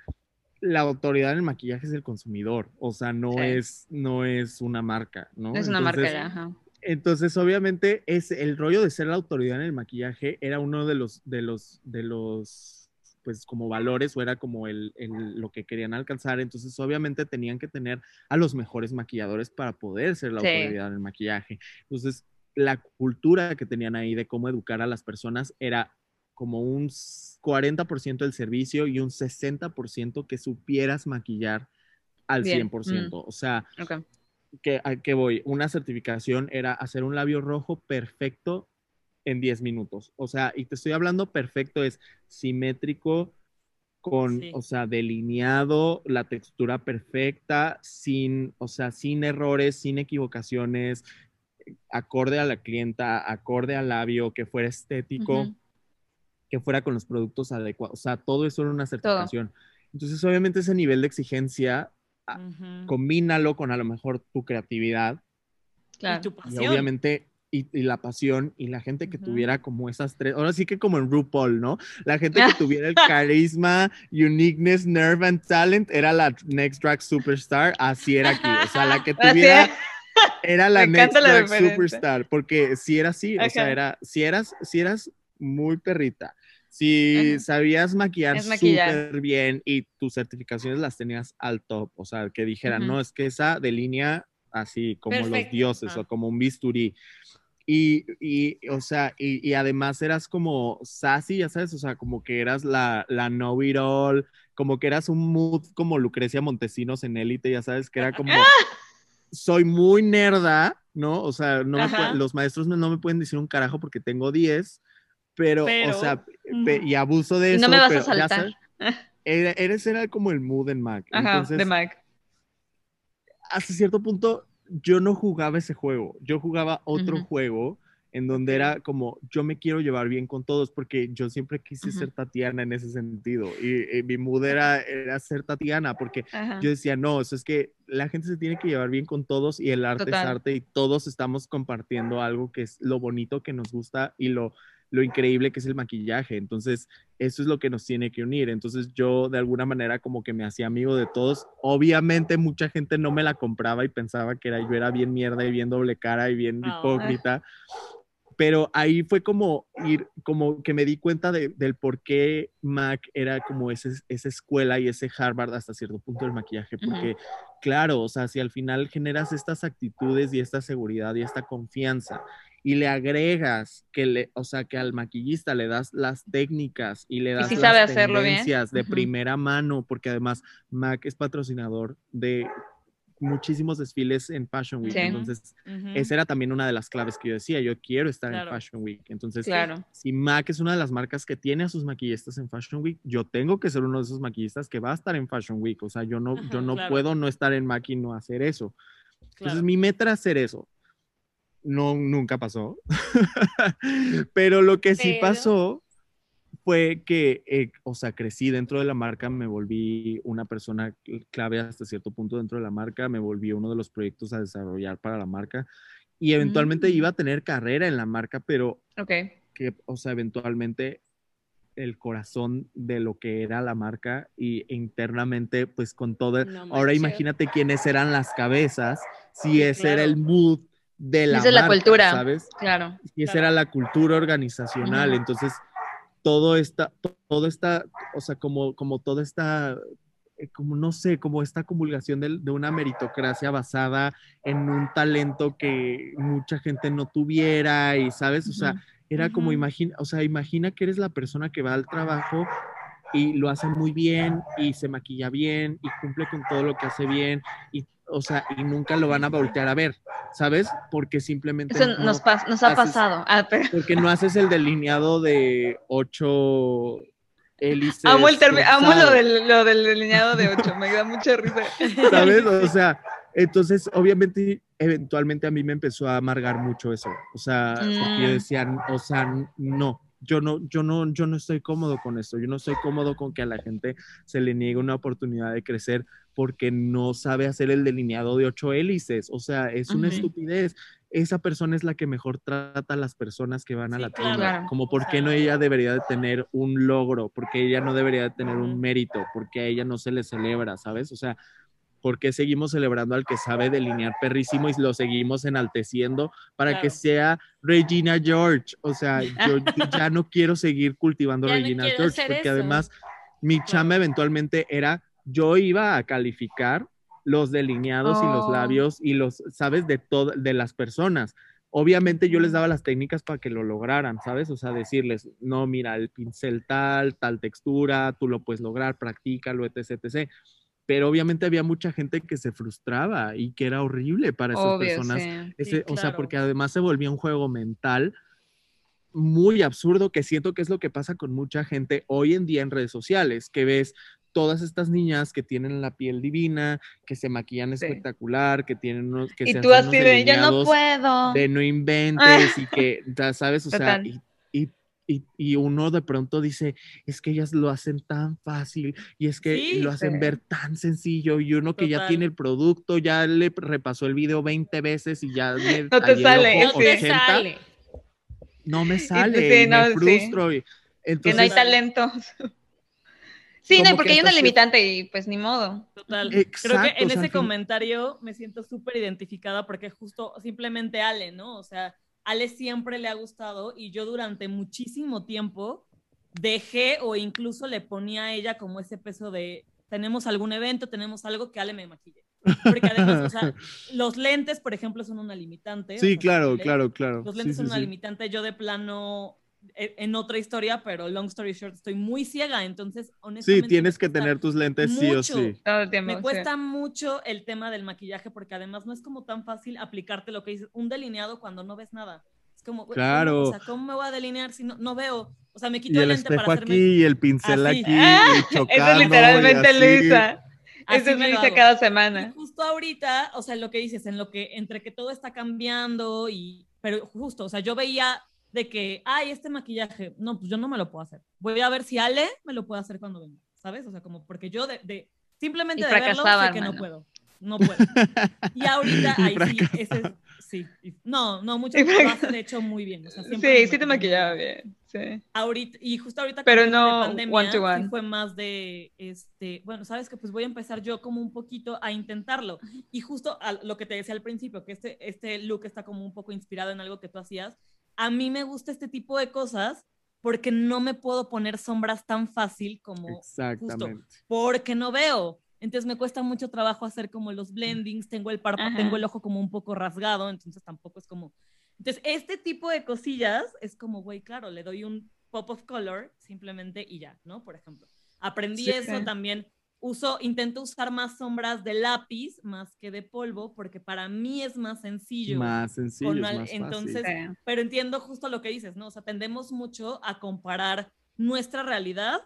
la autoridad en el maquillaje es el consumidor, o sea, no
Sí.
es no es una marca, ¿no?
Es una marca
Entonces,
ya, ajá.
entonces, obviamente, es el rollo de ser la autoridad en el maquillaje era uno de los, de los, de los, pues como valores o era como el, el- lo que querían alcanzar. Entonces, obviamente, tenían que tener a los mejores maquilladores para poder ser la
Sí.
autoridad en el maquillaje. Entonces, la cultura que tenían ahí de cómo educar a las personas era como un 40% del servicio y un 60% que supieras maquillar al
Bien,
100%. O sea,
Ok.
que, ¿a qué voy? Una certificación era hacer un labio rojo perfecto en 10 minutos. O sea, y te estoy hablando perfecto, es simétrico, con,
Sí.
o sea, delineado, la textura perfecta, sin, o sea, sin errores, sin equivocaciones, acorde a la clienta, acorde al labio, que fuera estético. Que fuera con los productos adecuados. O sea, todo eso era una certificación. Entonces, obviamente, ese nivel de exigencia, Ah,
Ujú.
combínalo con a lo mejor tu creatividad
Claro.
Y tu
y
pasión.
obviamente y, y la pasión y la gente que
Ujú.
tuviera como esas tres, ahora sí que como en RuPaul, ¿no? La gente que [laughs] tuviera el carisma, uniqueness, nerve and talent era la Next Drag Superstar, así era aquí, o sea, la que tuviera
es.
era [laughs] la
Me
Next
la
Drag
referencia.
Superstar, porque si era así, o sea, era, si eras, si eras muy perrita, si
Ajá.
sabías maquillar súper bien y tus certificaciones las tenías al top, o sea, que dijeran,
Ujú.
no, es que esa de línea así como los dioses
ajá.
o como un bisturí. Y, y, o sea, y, y además eras como sassy, ya sabes, o sea, como que eras la, la know-it-all, como que eras un mood como Lucrecia Montesinos en Élite, ya sabes, que era [laughs] como, soy muy nerda, ¿no? O sea, no me los maestros no, no me pueden decir un carajo porque tengo 10, pero,
Pero,
o sea, y abuso de eso.
no me vas a
pero, ya
saltar.
eres era como el mood en Mac.
Ajá,
Entonces,
de Mac.
hasta cierto punto yo no jugaba ese juego, yo jugaba otro juego en donde era como yo me quiero llevar bien con todos porque yo siempre quise ser Tatiana en ese sentido y, y mi mood era, era ser Tatiana porque yo decía, no, eso es que la gente se tiene que llevar bien con todos y el arte
Total.
es arte y todos estamos compartiendo algo que es lo bonito que nos gusta y lo, lo increíble que es el maquillaje. Entonces, eso es lo que nos tiene que unir. Entonces, yo de alguna manera como que me hacía amigo de todos. Obviamente, mucha gente no me la compraba y pensaba que era, yo era bien mierda y bien doble cara y bien hipócrita. Pero ahí fue como ir, como que me di cuenta de- del por qué Mac era como ese, esa escuela y ese Harvard hasta cierto punto del maquillaje, porque claro, o sea, si al final generas estas actitudes y esta seguridad y esta confianza y le agregas que le, o sea, que al maquillista le das las técnicas y le das las
sabe hacerlo bien.
tendencias de
Ujú.
primera mano, porque además Mac es patrocinador de muchísimos desfiles en Fashion Week,
Sí.
entonces
Ujú.
esa era también una de las claves que yo decía, yo quiero estar
Claro.
en Fashion Week. Entonces,
Claro.
si MAC es una de las marcas que tiene a sus maquillistas en Fashion Week, yo tengo que ser uno de esos maquillistas que va a estar en Fashion Week. O sea, yo no, yo no
claro.
puedo no estar en MAC y no hacer eso. Entonces, mi meta era hacer eso. No, nunca pasó. [laughs] Pero lo que sí
Pero-
pasó fue que, eh, o sea, crecí dentro de la marca, me volví una persona clave hasta cierto punto dentro de la marca, me volví uno de los proyectos a desarrollar para la marca y eventualmente
Mm.
iba a tener carrera en la marca, pero
Ok.
que, o sea, eventualmente el corazón de lo que era la marca y internamente, pues con todo,
No
ahora imagínate quiénes eran las cabezas, si ese era
claro.
el mood de la
Esa es la
marca,
cultura.
¿sabes?
Claro.
Y esa
Claro.
era la cultura organizacional. Entonces, todo esta, todo esta, o sea, como, como toda esta, eh, como no sé, como esta comulgación de, de una meritocracia basada en un talento que mucha gente no tuviera y, ¿sabes? O sea, era como imagina, o sea, imagina que eres la persona que va al trabajo y lo hace muy bien y se maquilla bien y cumple con todo lo que hace bien y o sea, y nunca lo van a voltear a ver, ¿sabes? Porque simplemente
Eso
no-
nos, ha
haces-
pasado. Ah, pero- [laughs]
porque no haces el delineado de ocho hélices.
Amo, el amo lo del, lo del delineado de 8, me da mucha risa. [laughs]
¿Sabes? O sea, Entonces, obviamente, eventualmente a mí me empezó a amargar mucho eso. O sea, porque yo
Mm.
decía, o sea, no, yo no, yo no, yo no estoy cómodo con esto. Yo no estoy cómodo con que a la gente se le niegue una oportunidad de crecer porque no sabe hacer el delineado de ocho hélices. O sea, es una
Ujú.
estupidez. Esa persona es la que mejor trata a las personas que van a
Sí,
la
claro.
tienda.
Claro.
Como por qué no ella debería de tener un logro, porque ella no debería de tener un mérito, porque a ella no se le celebra, ¿sabes? O sea, ¿por qué seguimos celebrando al que sabe delinear perrísimo y lo seguimos enalteciendo para que sea Regina George? O sea, yo [laughs] ya no quiero seguir cultivando
Ya
Regina George, porque
eso.
además mi chamba eventualmente era, yo iba a calificar los delineados y los
Oh.
labios y los, ¿sabes? De todas, de las personas. Obviamente yo les daba las técnicas para que lo lograran, ¿sabes? O sea, decirles, no, mira, el pincel tal, tal textura, tú lo puedes lograr, practícalo, etc, etc. Pero obviamente había mucha gente que se frustraba y que era horrible para esas
Obvio,
personas.
sí.
Ese-
Sí,
O sea, porque además se volvía un juego mental muy absurdo que siento que es lo que pasa con mucha gente hoy en día en redes sociales, que ves todas estas niñas que tienen la piel divina, que se maquillan
Sí.
espectacular, que tienen unos que
Y
se
tú
hacen
así de, yo no puedo.
de no inventes [laughs] y que, ya sabes, o sea, y- y- y uno de pronto dice, es que ellas lo hacen tan fácil y es que
Sí,
lo hacen
sí.
ver tan sencillo y uno que ya tiene el producto, ya le repasó el video 20 veces y ya le
No te sale,
No te
80,
sale.
no me sale
sí,
y
no,
me
sí.
frustro. y-
que
entonces,
no hay talento. Sí, no, porque
que
hay una limitante y pues ni modo.
Total. Creo que
Exacto,
en ese comentario me siento súper identificada porque justo simplemente Ale, ¿no? O sea, Ale siempre le ha gustado y yo durante muchísimo tiempo dejé o incluso le ponía a ella como ese peso de tenemos algún evento, tenemos algo que Ale me maquille. Porque además, o sea, [laughs] los lentes, por ejemplo, son una limitante. o
Sí,
sea,
claro, claro, claro.
Los lentes
sí,
son una
sí.
limitante. Yo de plano, en otra historia, pero long story short, estoy muy ciega. Entonces,
Sí,
honestamente.
tienes
me
que tener tus lentes sí o
mucho.
sí.
Todo el tiempo.
Me
sí.
cuesta mucho el tema del maquillaje porque además no es como tan fácil aplicarte lo que dices, un delineado cuando no ves nada. Es como, güey, ¿cómo-
Claro.
o sea, ¿cómo me voy a delinear si no, no veo? O sea, me quito
Y el
el lente
espejo
para hacerme...
aquí y el pincel
así.
aquí
Ah,
y chocando.
Eso
y
literalmente. Luisa. Eso es
me hago.
cada
Y
semana.
justo ahorita, o sea, lo que dices, en lo que, entre que todo está cambiando y, pero justo, o sea, yo veía de que, ay, este maquillaje, no, pues yo no me lo puedo hacer. Voy a ver si Ale me lo puede hacer cuando venga, ¿sabes? O sea, como porque yo de, de simplemente
Y
de verlo que no puedo. No puedo. Y [laughs] ahorita, ahí sí, ese es- sí. No, no, mucho
Y
lo hecho muy bien. O sea, siempre
Sí, sí te
maquilla
maquillaba bien. Sí.
ahorita y justo ahorita
Pero no
de pandemia,
one to one.
sí fue más de este bueno sabes que pues voy a empezar yo como un poquito a intentarlo y justo a lo que te decía al principio que este este look está como un poco inspirado en algo que tú hacías a mí me gusta este tipo de cosas porque no me puedo poner sombras tan fácil como
Exactamente.
porque no veo entonces me cuesta mucho trabajo hacer como los blendings tengo el tengo el ojo como un poco rasgado entonces tampoco es como entonces, este tipo de cosillas es como, güey, claro, le doy un pop of color simplemente y ya, ¿no? Por ejemplo, aprendí
Sí.
eso también. Uso, intento usar más sombras de lápiz más que de polvo, porque para mí es más sencillo.
Más sencillo,
con
es más fácil.
entonces,
Sí.
Pero entiendo justo lo que dices, ¿no? O sea, tendemos mucho a comparar nuestra realidad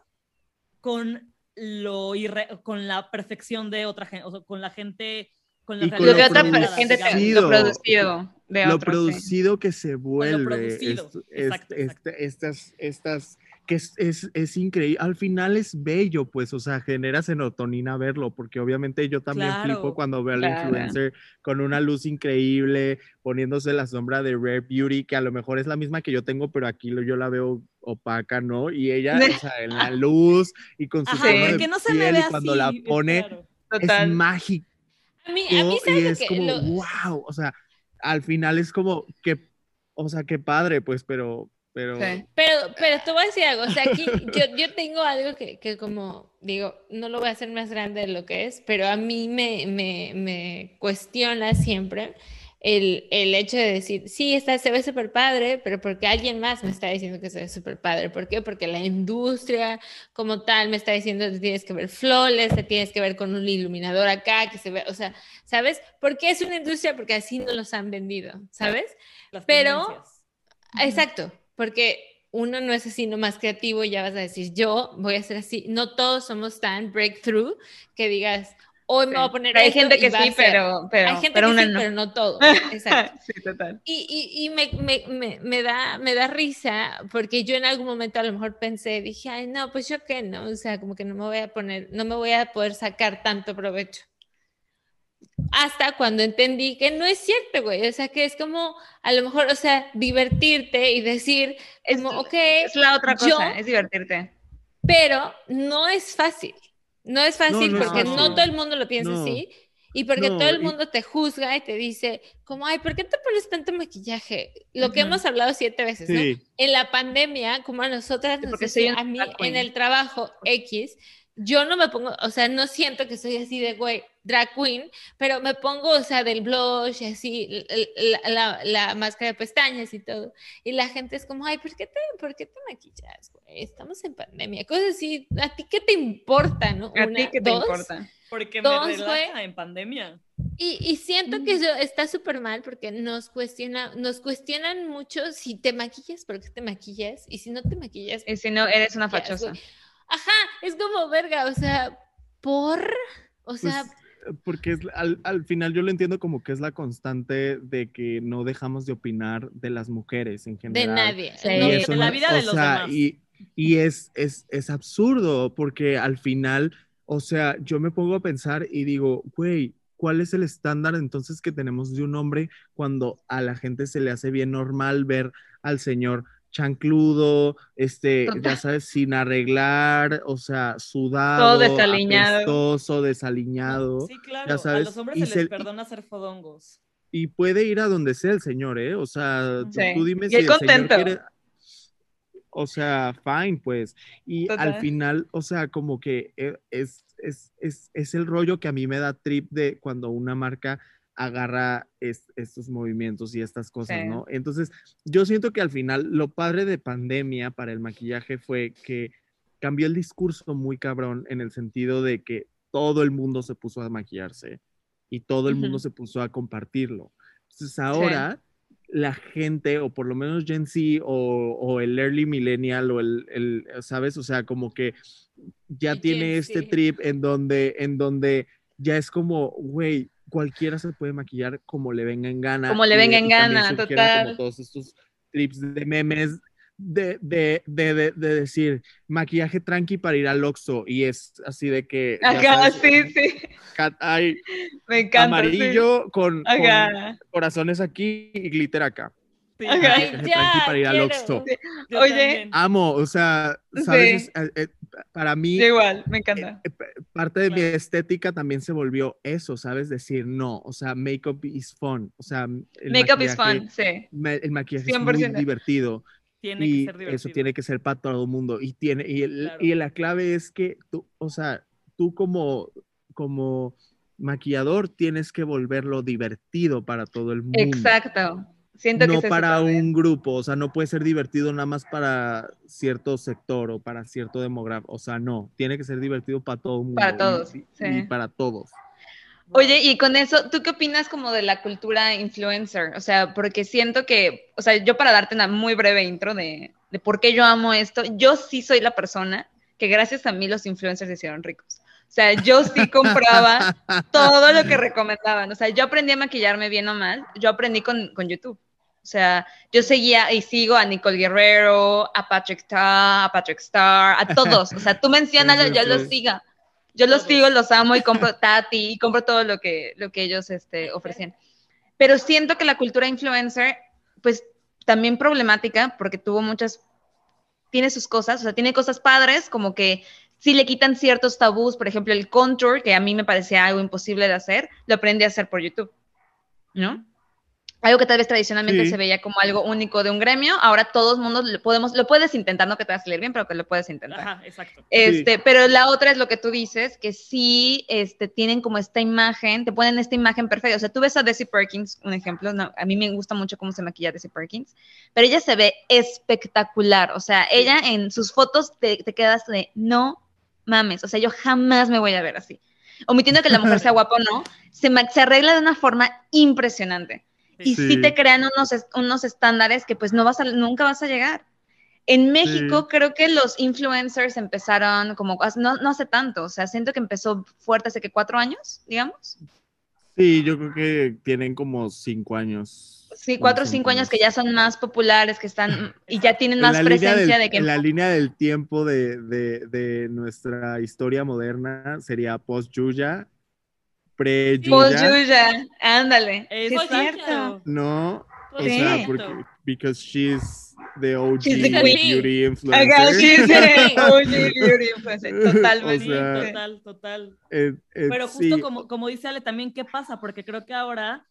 con lo irre- con la perfección de otra gente, o sea, con la gente, con la
Y con
Lo
realidad
de otra
generada,
gente,
digamos.
lo producido de
lo
otro, sí.
producido que se vuelve.
producido,
esto-
exacto,
este-
exacto.
este- estas, estas, que es, es, es increíble. Al final es bello, pues, o sea, genera serotonina verlo, porque obviamente yo también
Claro.
flipo cuando veo al
Claro.
influencer con una luz increíble, poniéndose la sombra de Rare Beauty, que a lo mejor es la misma que yo tengo, pero aquí lo, yo la veo opaca, ¿no? Y ella, o sea, en la [laughs] luz y con su
Ajá,
tono de
porque no se
piel, y cuando la
así,
pone,
claro.
es
Total.
mágico
A mí, a mí
y
¿sabes lo
es
que-
como,
lo-
wow, o sea, al final es como que, o sea, qué padre, pues, pero, pero,
Sí.
Pero, pero te voy a decir algo, o sea, aquí yo, yo tengo algo que, que como digo, no lo voy a hacer más grande de lo que es, pero a mí me, me, me cuestiona siempre el, el hecho de decir, sí, está, se ve súper padre, pero porque alguien más me está diciendo que se ve súper padre. ¿Por qué? Porque la industria como tal me está diciendo que tienes que ver flores, te tienes que ver con un iluminador acá, que se ve, o sea, ¿sabes? ¿Por qué es una industria? Porque así no los han vendido, ¿sabes?
Las
Pero-
tendencias.
Exacto, porque uno no es así nomás creativo y ya vas a decir, yo voy a ser así. No todos somos tan breakthrough que digas, hoy me voy a poner
Hay
esto
gente que sí, pero, pero,
Hay gente
pero
que
una
sí,
no.
pero no todo. [laughs] Exacto.
sí, total.
Y, y, y me, me, me, me da, me da risa porque yo en algún momento a lo mejor pensé, dije, ay, no, pues yo qué, no, o sea, como que no me voy a poner, no me voy a poder sacar tanto provecho. Hasta cuando entendí que no es cierto, güey, o sea, que es como, a lo mejor, o sea, divertirte y decir,
Es,
como, ok,
es la otra cosa,
yo-
es divertirte.
pero no es fácil. No es fácil
no es
porque
fácil.
no todo el mundo lo piensa
No.
así. Y porque
No,
todo el
y-
mundo te juzga y te dice, como, ay, ¿por qué te pones tanto maquillaje? Lo que
Ujú.
hemos hablado siete veces, ¿no?
Sí.
En la pandemia, como a nosotras, nos
una
a mí en el trabajo X, yo no me pongo, o sea, no siento que soy así de, güey, drag queen, pero me pongo, o sea, del blush y así, la, la- la máscara de pestañas y todo. Y la gente es como, ay, ¿por qué te, por qué te maquillas, güey? Estamos en pandemia. Cosas así, ¿a ti qué te importa, no?
¿A ti qué te
dos.
importa?
Porque me
Dos,
relaja
güey.
en pandemia.
Y, y siento que eso está súper mal porque nos cuestiona, nos cuestionan mucho si te maquillas, por qué te maquillas, y si no te maquillas,
Y si no, eres una fachosa.
güey. Ajá, es como verga, o sea, por, o sea,
Pues, porque es, al, al final yo lo entiendo como que es la constante de que no dejamos de opinar de las mujeres en
de
general.
nadie.
Sí.
no,
Y
de
eso
la
no-
vida de los
sea,
demás.
Y, y es, es, es absurdo porque al final, o sea, yo me pongo a pensar y digo, güey, ¿cuál es el estándar entonces que tenemos de un hombre cuando a la gente se le hace bien normal ver al señor chancludo, este, ya sabes, sin arreglar, o sea, sudado,
desaliñado.
apestoso, desaliñado,
Sí, claro.
ya
a
sabes,
los hombres
y
se
se-
les perdona hacer fodongos.
y puede ir a donde sea el señor, ¿eh? O sea, tú,
Sí.
tú dime
Y
si el señor
contento.
quiere... O sea, fine, pues. Y al final, o sea, como que eh, es, es, es, es el rollo que a mí me da trip de cuando una marca agarra es- estos movimientos y estas cosas,
Sí.
¿no? Entonces, yo siento que al final lo padre de pandemia para el maquillaje fue que cambió el discurso muy cabrón en el sentido de que todo el mundo se puso a maquillarse y todo el mundo
Ujú.
se puso a compartirlo. Entonces ahora la gente, o por lo menos Gen Z o, o el early millennial o el, el, ¿sabes? O sea, como que ya
Y
tiene
Gen
este
Z.
trip en donde, en donde ya es como, güey, cualquiera se puede maquillar como le venga en gana.
Como le
y-
venga en gana, total.
Como todos estos trips de memes de, de, de, de, de decir maquillaje tranqui para ir al Oxxo y es así de que sabes,
sí, sí.
cat-
Me encanta.
amarillo con,
sí.
con
Ajá.
corazones aquí y glitter acá.
Sí.
Maquillaje tranqui
ya,
para ir al. Oxxo.
Oye,
también.
Amo, o sea, sabes,
Sí.
Es- eh, eh, para mí
igual, me encanta.
eh, p- parte de mi estética también se volvió eso, ¿sabes? Decir no, o sea, makeup is fun, o sea, el
Makeup is fun, sí.
ma- El maquillaje es
100%.
muy divertido
Tiene
y
que ser divertido.
eso tiene que ser para todo el mundo y tiene y, el-
Claro.
y la clave es que tú, o sea, tú como como maquillador tienes que volverlo divertido para todo el mundo.
Exacto. Siento que
no para un grupo, o sea, no puede ser divertido nada más para cierto sector o para cierto demográfico, o sea, no, tiene que ser divertido para todo el mundo.
Para todos,
y,
sí.
y para todos.
Oye, y con eso, ¿tú qué opinas como de la cultura influencer? O sea, porque siento que, o sea, yo para darte una muy breve intro de, de por qué yo amo esto, yo sí soy la persona que gracias a mí los influencers se hicieron ricos. O sea, yo sí [laughs] compraba todo lo que recomendaban. O sea, yo aprendí a maquillarme bien o mal, yo aprendí con, con YouTube. O sea, yo seguía y sigo a Nicole Guerrero, a Patrick Star, a Patrick Star, a todos. O sea, tú [laughs]
Sí, sí,
yo los siga. Yo los sigo, los amo y compro [laughs] Tati y compro todo lo que, lo que ellos este, ofrecían. Pero siento que la cultura influencer, pues también problemática porque tuvo muchas, tiene sus cosas, o sea, tiene cosas padres como que sí le quitan ciertos tabús, por ejemplo, el contour, que a mí me parecía algo imposible de hacer, lo aprendí a hacer por YouTube, ¿no? Algo que tal vez tradicionalmente
Sí.
se veía como algo único de un gremio, ahora todos mundos lo podemos, lo puedes intentar, no que te va a salir bien, pero que lo puedes intentar.
Ajá, exacto.
Este, pero la otra es lo que tú dices, que sí este, tienen como esta imagen, te ponen esta imagen perfecta. O sea, tú ves a Desi Perkins, un ejemplo, no, a mí me gusta mucho cómo se maquilla Desi Perkins, pero ella se ve espectacular. O sea, ella en sus fotos te, te quedas de no mames. O sea, yo jamás me voy a ver así. Omitiendo que la mujer sea [laughs] guapa o no, se, se arregla de una forma impresionante. Y sí,
Sí.
te crean unos, unos estándares que pues no vas a, nunca vas a llegar. En México creo que los influencers empezaron como, no, no hace tanto, o sea, siento que empezó fuerte hace que cuatro años, digamos.
Sí, yo creo que tienen como cinco años.
Sí, cuatro o cinco años que ya son más populares, que están y ya tienen más presencia de que...
En la línea del tiempo de, de, de nuestra historia moderna sería post-Yuya, pre-Yuya.
Post-Yuya, ándale.
Es cierto.
No, o
Sí.
sea, porque because she's the OG
She's the queen.
beauty influencer.
Acá, sí, sí. [laughs] Oye, beauty influencer, Totalmente.
O sea,
Total, total. Pero justo
sí.
como, como dice Ale, también, ¿qué pasa? Porque creo que ahora,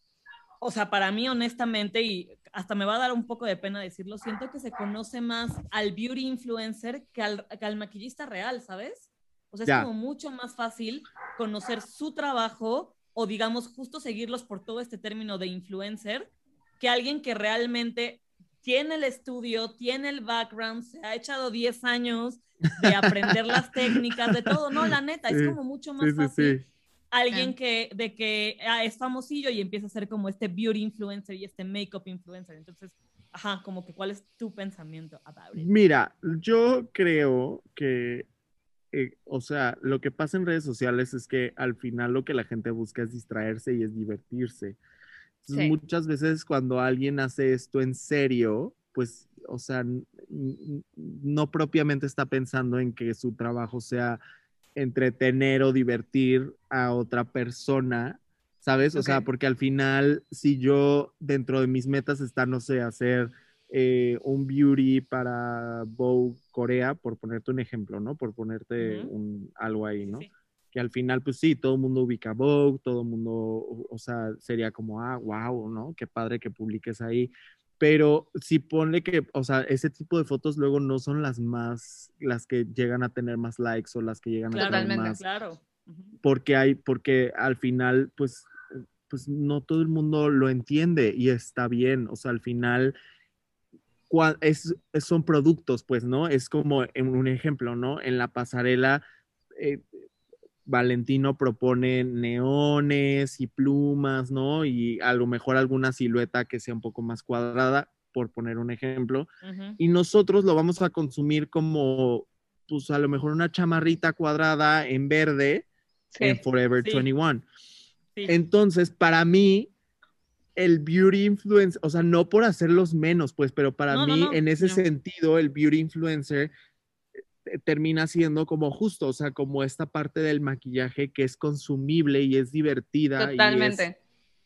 o sea, para mí, honestamente, y hasta me va a dar un poco de pena decirlo, siento que se conoce más al beauty influencer que al, que al maquillista real, ¿sabes? O sea, es
Ya.
como mucho más fácil conocer su trabajo o, digamos, justo seguirlos por todo este término de influencer que alguien que realmente tiene el estudio, tiene el background, se ha echado 10 años de aprender las técnicas, de todo, no, la neta, es
Sí,
como mucho más
Sí, sí,
fácil
sí.
alguien que de que ah, es famosillo y empieza a ser como este beauty influencer y este makeup influencer. Entonces, ajá, como que cuál es tu pensamiento about it?
Mira, yo creo que, eh, o sea, lo que pasa en redes sociales es que al final lo que la gente busca es distraerse y es divertirse. Entonces,
Sí.
muchas veces cuando alguien hace esto en serio, pues, o sea, no propiamente está pensando en que su trabajo sea entretener o divertir a otra persona, ¿sabes? O sea, porque al final, si yo dentro de mis metas está, no sé, hacer eh, un beauty para Vogue Corea, por ponerte un ejemplo, ¿no? Por ponerte un, algo ahí, ¿no?
Sí.
Que al final, pues sí, todo el mundo ubica Vogue, todo el mundo, o, sea, sería como, ah, wow, ¿no? Qué padre que publiques ahí. Pero si ponle que, o sea, ese tipo de fotos luego no son las más, las que llegan a tener más likes o las que llegan a tener más,
claro.
Porque hay, porque al final, pues, pues no todo el mundo lo entiende y está bien. O sea, al final es, son productos, pues, ¿no? Es como en un ejemplo, ¿no? En la pasarela, eh, Valentino propone neones y plumas, ¿no? Y a lo mejor alguna silueta que sea un poco más cuadrada, por poner un ejemplo y nosotros lo vamos a consumir como, pues a lo mejor una chamarrita cuadrada en verde en. Forever
Sí.
21.
Sí.
Entonces, para mí, el beauty influencer, o sea, no por hacerlos menos, pues, pero para
No, no,
mí,
no,
en ese
no.
sentido, el beauty influencer eh, termina siendo como justo, o sea, como esta parte del maquillaje que es consumible y es divertida. y es
Totalmente.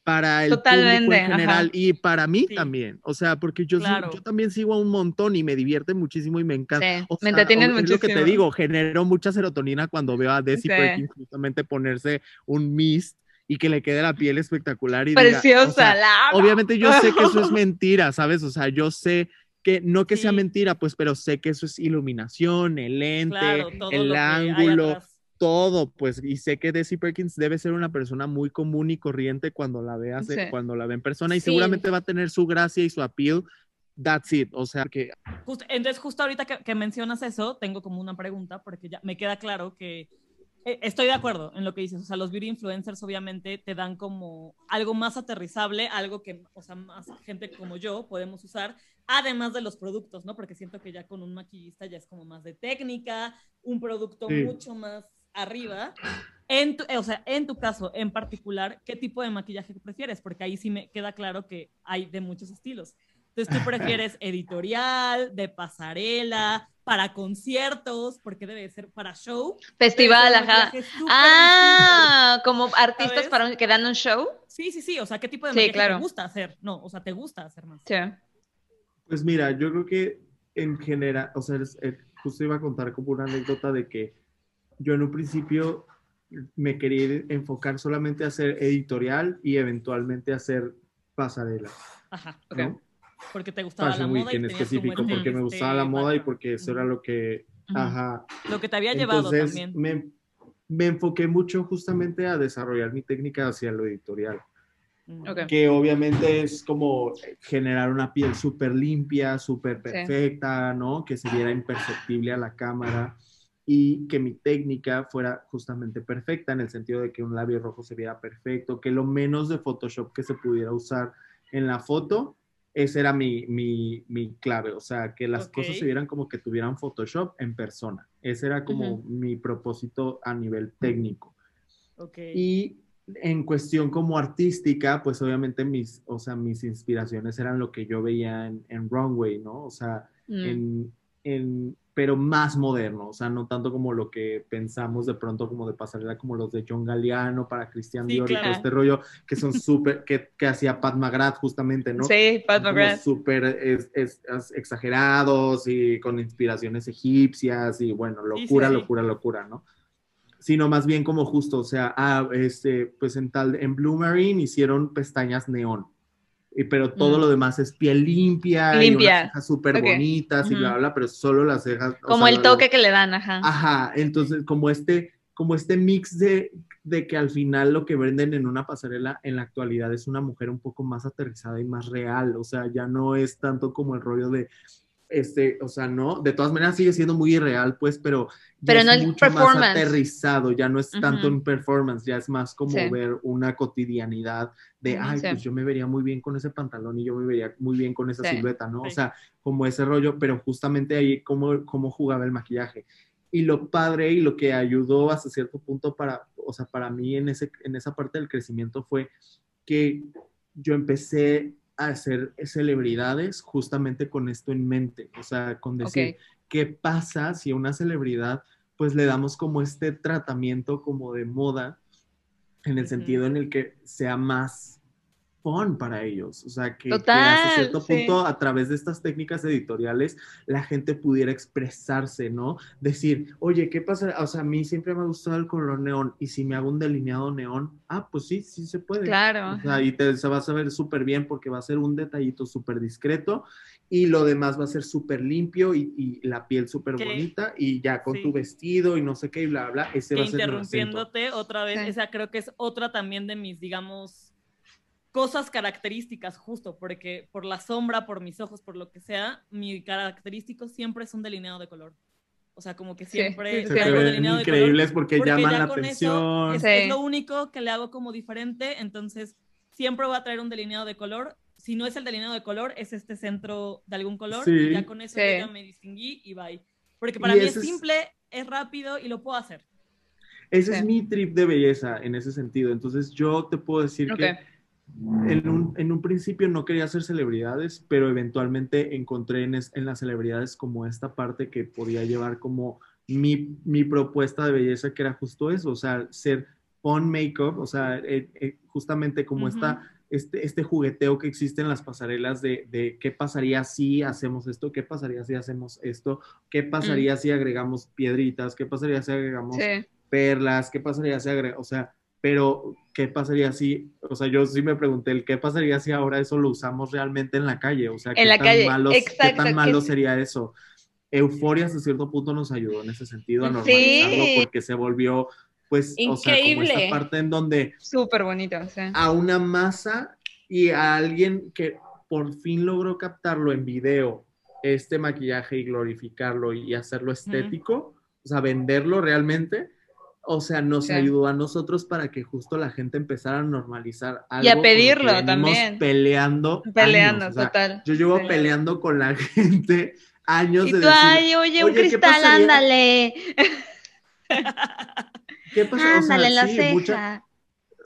para el público
Totalmente,
en general
ajá.
y para mí
Sí.
también. O sea, porque yo,
Claro.
yo también sigo a un montón y me divierte muchísimo y me encanta.
Sí,
O
me
sea,
entretienen
o- es lo que te
muchísimo.
digo, generó mucha serotonina cuando veo a Desi
Sí.
Justamente ponerse un mist y que le quede la piel espectacular y diga, o
Preciosa,
sea,
la amo.
obviamente yo sé que eso es [laughs] mentira, ¿sabes? O sea, yo sé que no que sea
Sí.
mentira, pues, pero sé que eso es iluminación, el lente,
Claro,
el ángulo, todo, pues, y sé que Desi Perkins debe ser una persona muy común y corriente cuando la veas,
Sí.
cuando la ve en persona, y
Sí.
seguramente va a tener su gracia y su appeal. That's it. O sea que
entonces, justo ahorita que, que mencionas eso, tengo como una pregunta, porque ya me queda claro que estoy de acuerdo en lo que dices. O sea, los beauty influencers obviamente te dan como algo más aterrizable, algo que, o sea, más gente como yo podemos usar, además de los productos, ¿no? Porque siento que ya con un maquillista ya es como más de técnica, un producto
Sí.
mucho más arriba. En tu, eh, o sea, en tu caso en particular, ¿qué tipo de maquillaje prefieres? Porque ahí sí me queda claro que hay de muchos estilos. Entonces, ¿tú prefieres editorial, de pasarela, para conciertos, porque debe ser para show?
Festival, ajá. Ah, como artistas
¿Sabes?
para un- que dan un show.
distinto. Sí, sí, sí. O sea, ¿qué tipo de
Sí, claro.
te gusta hacer? No, o sea, ¿te gusta hacer más?
Sí.
Pues mira, yo creo que en general, o sea, es- eh, justo iba a contar como una anécdota de que yo en un principio me quería enfocar solamente a hacer editorial y eventualmente a hacer pasarela,
Ajá.
¿no?
Porque te gustaba la
Fashion
moda
Week
y
en específico, porque me gustaba la moda y porque eso era lo que,
Ujú.
ajá.
Lo que te había llevado
Entonces
también.
me, me enfoqué mucho justamente a desarrollar mi técnica hacia lo editorial.
Mm.
Ok.
que obviamente es como generar una piel súper limpia, súper
Sí.
perfecta, ¿no? Que se viera imperceptible a la cámara y que mi técnica fuera justamente perfecta en el sentido de que un labio rojo se viera perfecto, que lo menos de Photoshop que se pudiera usar en la foto ese era mi, mi, mi clave, o sea, que las cosas se vieran como que tuvieran Photoshop en persona. Ese era como mi propósito a nivel técnico.
Ok.
Y en cuestión como artística, pues obviamente mis, o sea, mis inspiraciones eran lo que yo veía en, en Runway, ¿no? O sea,
Mm.
en, en- pero más moderno, o sea, no tanto como lo que pensamos de pronto como de pasarela como los de John Galliano para Christian
Sí,
Dior y todo
claro.
este rollo, que son súper, que, que hacía Pat McGrath justamente, ¿no?
Sí, Pat McGrath.
súper es- es- es- exagerados y con inspiraciones egipcias y bueno,
Sí, sí,
locura,
sí.
locura, locura, ¿no? Sino más bien como justo, o sea, ah, este, pues en tal, en Blue Marine hicieron pestañas neón, pero todo
Mm.
lo demás es piel limpia,
Limpia.
y unas cejas súper
Ok.
bonitas y bla, bla, pero solo las cejas.
Como
sea,
el
lo-
toque que le dan, ajá.
Ajá, entonces como este, como este mix de, de que al final lo que venden en una pasarela en la actualidad es una mujer un poco más aterrizada y más real, o sea, ya no es tanto como el rollo de, este, o sea, no, de todas maneras sigue siendo muy irreal, pues, pero, ya
Pero
es
no el
mucho más
performance.
aterrizado, ya no es tanto
Ujú.
en performance, ya es más como
Sí.
ver una cotidianidad de, ay,
sí.
pues yo me vería muy bien con ese pantalón y yo me vería muy bien con esa
Sí.
silueta, ¿no? O sea, como ese rollo, pero justamente ahí cómo, cómo jugaba el maquillaje. Y lo padre y lo que ayudó hasta cierto punto para, o sea, para mí en, ese, en esa parte del crecimiento fue que yo empecé a hacer celebridades justamente con esto en mente, o sea, con decir. ¿qué pasa si a una celebridad pues le damos como este tratamiento como de moda en el sentido en el que sea más fun para ellos, o sea, que, que
Total,
hasta cierto
sí.
punto a través de estas técnicas editoriales la gente pudiera expresarse, ¿no? Decir, oye, ¿qué pasa? O sea, a mí siempre me ha gustado el color neón y si me hago un delineado neón, ah, pues sí, sí se puede.
Claro.
O sea, y te, se va a saber súper bien porque va a ser un detallito súper discreto y lo demás va a ser súper limpio y, y la piel súper
Que-
bonita y ya con
sí.
tu vestido y no sé qué y bla, bla, ese
que
va a ser
interrumpiéndote otra vez,
Sí.
esa creo que es otra también de mis, digamos, cosas características, justo, porque por la sombra, por mis ojos, por lo que sea, mi característico siempre es un delineado de color. O sea, como que siempre
sí, sí.
delineado de color,
increíbles porque,
porque
llaman
ya
la
con
atención.
Eso es,
Sí.
es lo único que le hago como diferente, entonces siempre voy a traer un delineado de color. Si no es el delineado de color, es este centro de algún color
Sí.
y ya con eso
Sí.
ya me distinguí y bye. Porque para
Y
mí es
ese es-
simple, es rápido y lo puedo hacer.
Ese
Sí.
es mi trip de belleza en ese sentido. Entonces yo te puedo decir
Ok.
que en un, en un principio no quería hacer celebridades, pero eventualmente encontré en, es- en las celebridades como esta parte que podía llevar como mi, mi propuesta de belleza, que era justo eso, o sea, ser on makeup, o sea, eh, eh, justamente como
Ujú.
esta, este, este jugueteo que existe en las pasarelas de, de qué pasaría si hacemos esto, qué pasaría si hacemos esto, qué pasaría si agregamos piedritas, qué pasaría si agregamos
Sí.
perlas, qué pasaría si agrega, o sea, pero qué pasaría si, o sea, yo sí me pregunté el qué pasaría si ahora eso lo usamos realmente en la calle, o sea, qué
En la
tan
calle,
malo, qué
exacto,
tan
que
malo
es-
sería eso. Euforia hasta cierto punto nos ayudó en ese sentido a
Sí.
normalizarlo porque se volvió, pues, o sea, como
Increíble.
esta parte en donde
Súper bonito, sí.
a una masa y a alguien que por fin logró captarlo en video, este maquillaje y glorificarlo y hacerlo estético, o sea, venderlo realmente, o sea, nos
Sí.
ayudó a nosotros para que justo la gente empezara a normalizar algo.
Y a pedirlo también.
Peleando.
Peleando,
años, o sea,
total.
Yo llevo peleando con la [laughs] gente años
Y
de
tú,
decir,
ay, oye, un
"Oye, ¿qué
cristal,
pasaría?"
ándale.
¿qué pasa? O sea,
Ándale en la
sí,
ceja.
mucha-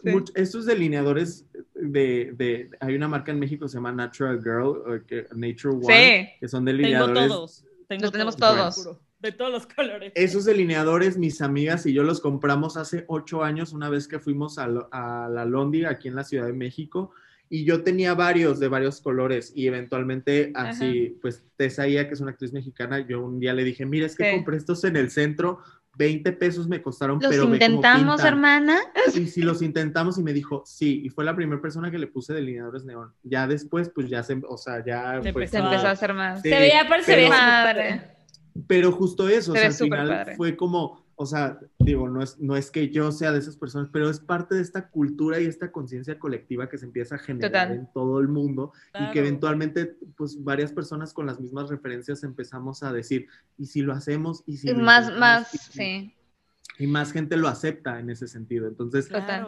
Sí.
Much- estos delineadores de, de- hay una marca en México que se llama Natural Girl, o que- Nature One,
Sí.
que son
Tengo
delineadores.
todos. Tengo
Los tenemos todos.
De todos los colores.
Esos delineadores, mis amigas y yo los compramos hace ocho años, una vez que fuimos a, lo- a la Londi, aquí en la Ciudad de México, y yo tenía varios de varios colores, y eventualmente así, pues Tesaía, que es una actriz mexicana, yo un día le dije, mira, es que
Sí.
compré estos en el centro, 20 pesos me costaron,
Los
pero
intentamos,
pintan".
hermana.
Y si los intentamos y me dijo, sí, y fue la primera persona que le puse delineadores neón. Ya después, pues ya se, o sea, ya...
Se
pues,
Se
empezó a-
hacer más.
Sí,
Se veía, se súper-
Pero justo eso, o
Se
sea, al final
padre.
fue como, o sea, digo, no es, no es que yo sea de esas personas, pero es parte de esta cultura y esta conciencia colectiva que se empieza a generar
Total.
en todo el mundo y que eventualmente, pues, varias personas con las mismas referencias empezamos a decir, ¿y si lo hacemos? ¿Y si
Y
lo
más, más,
¿Y si-?"
sí.
Y más gente lo acepta en ese sentido. Entonces,
Total.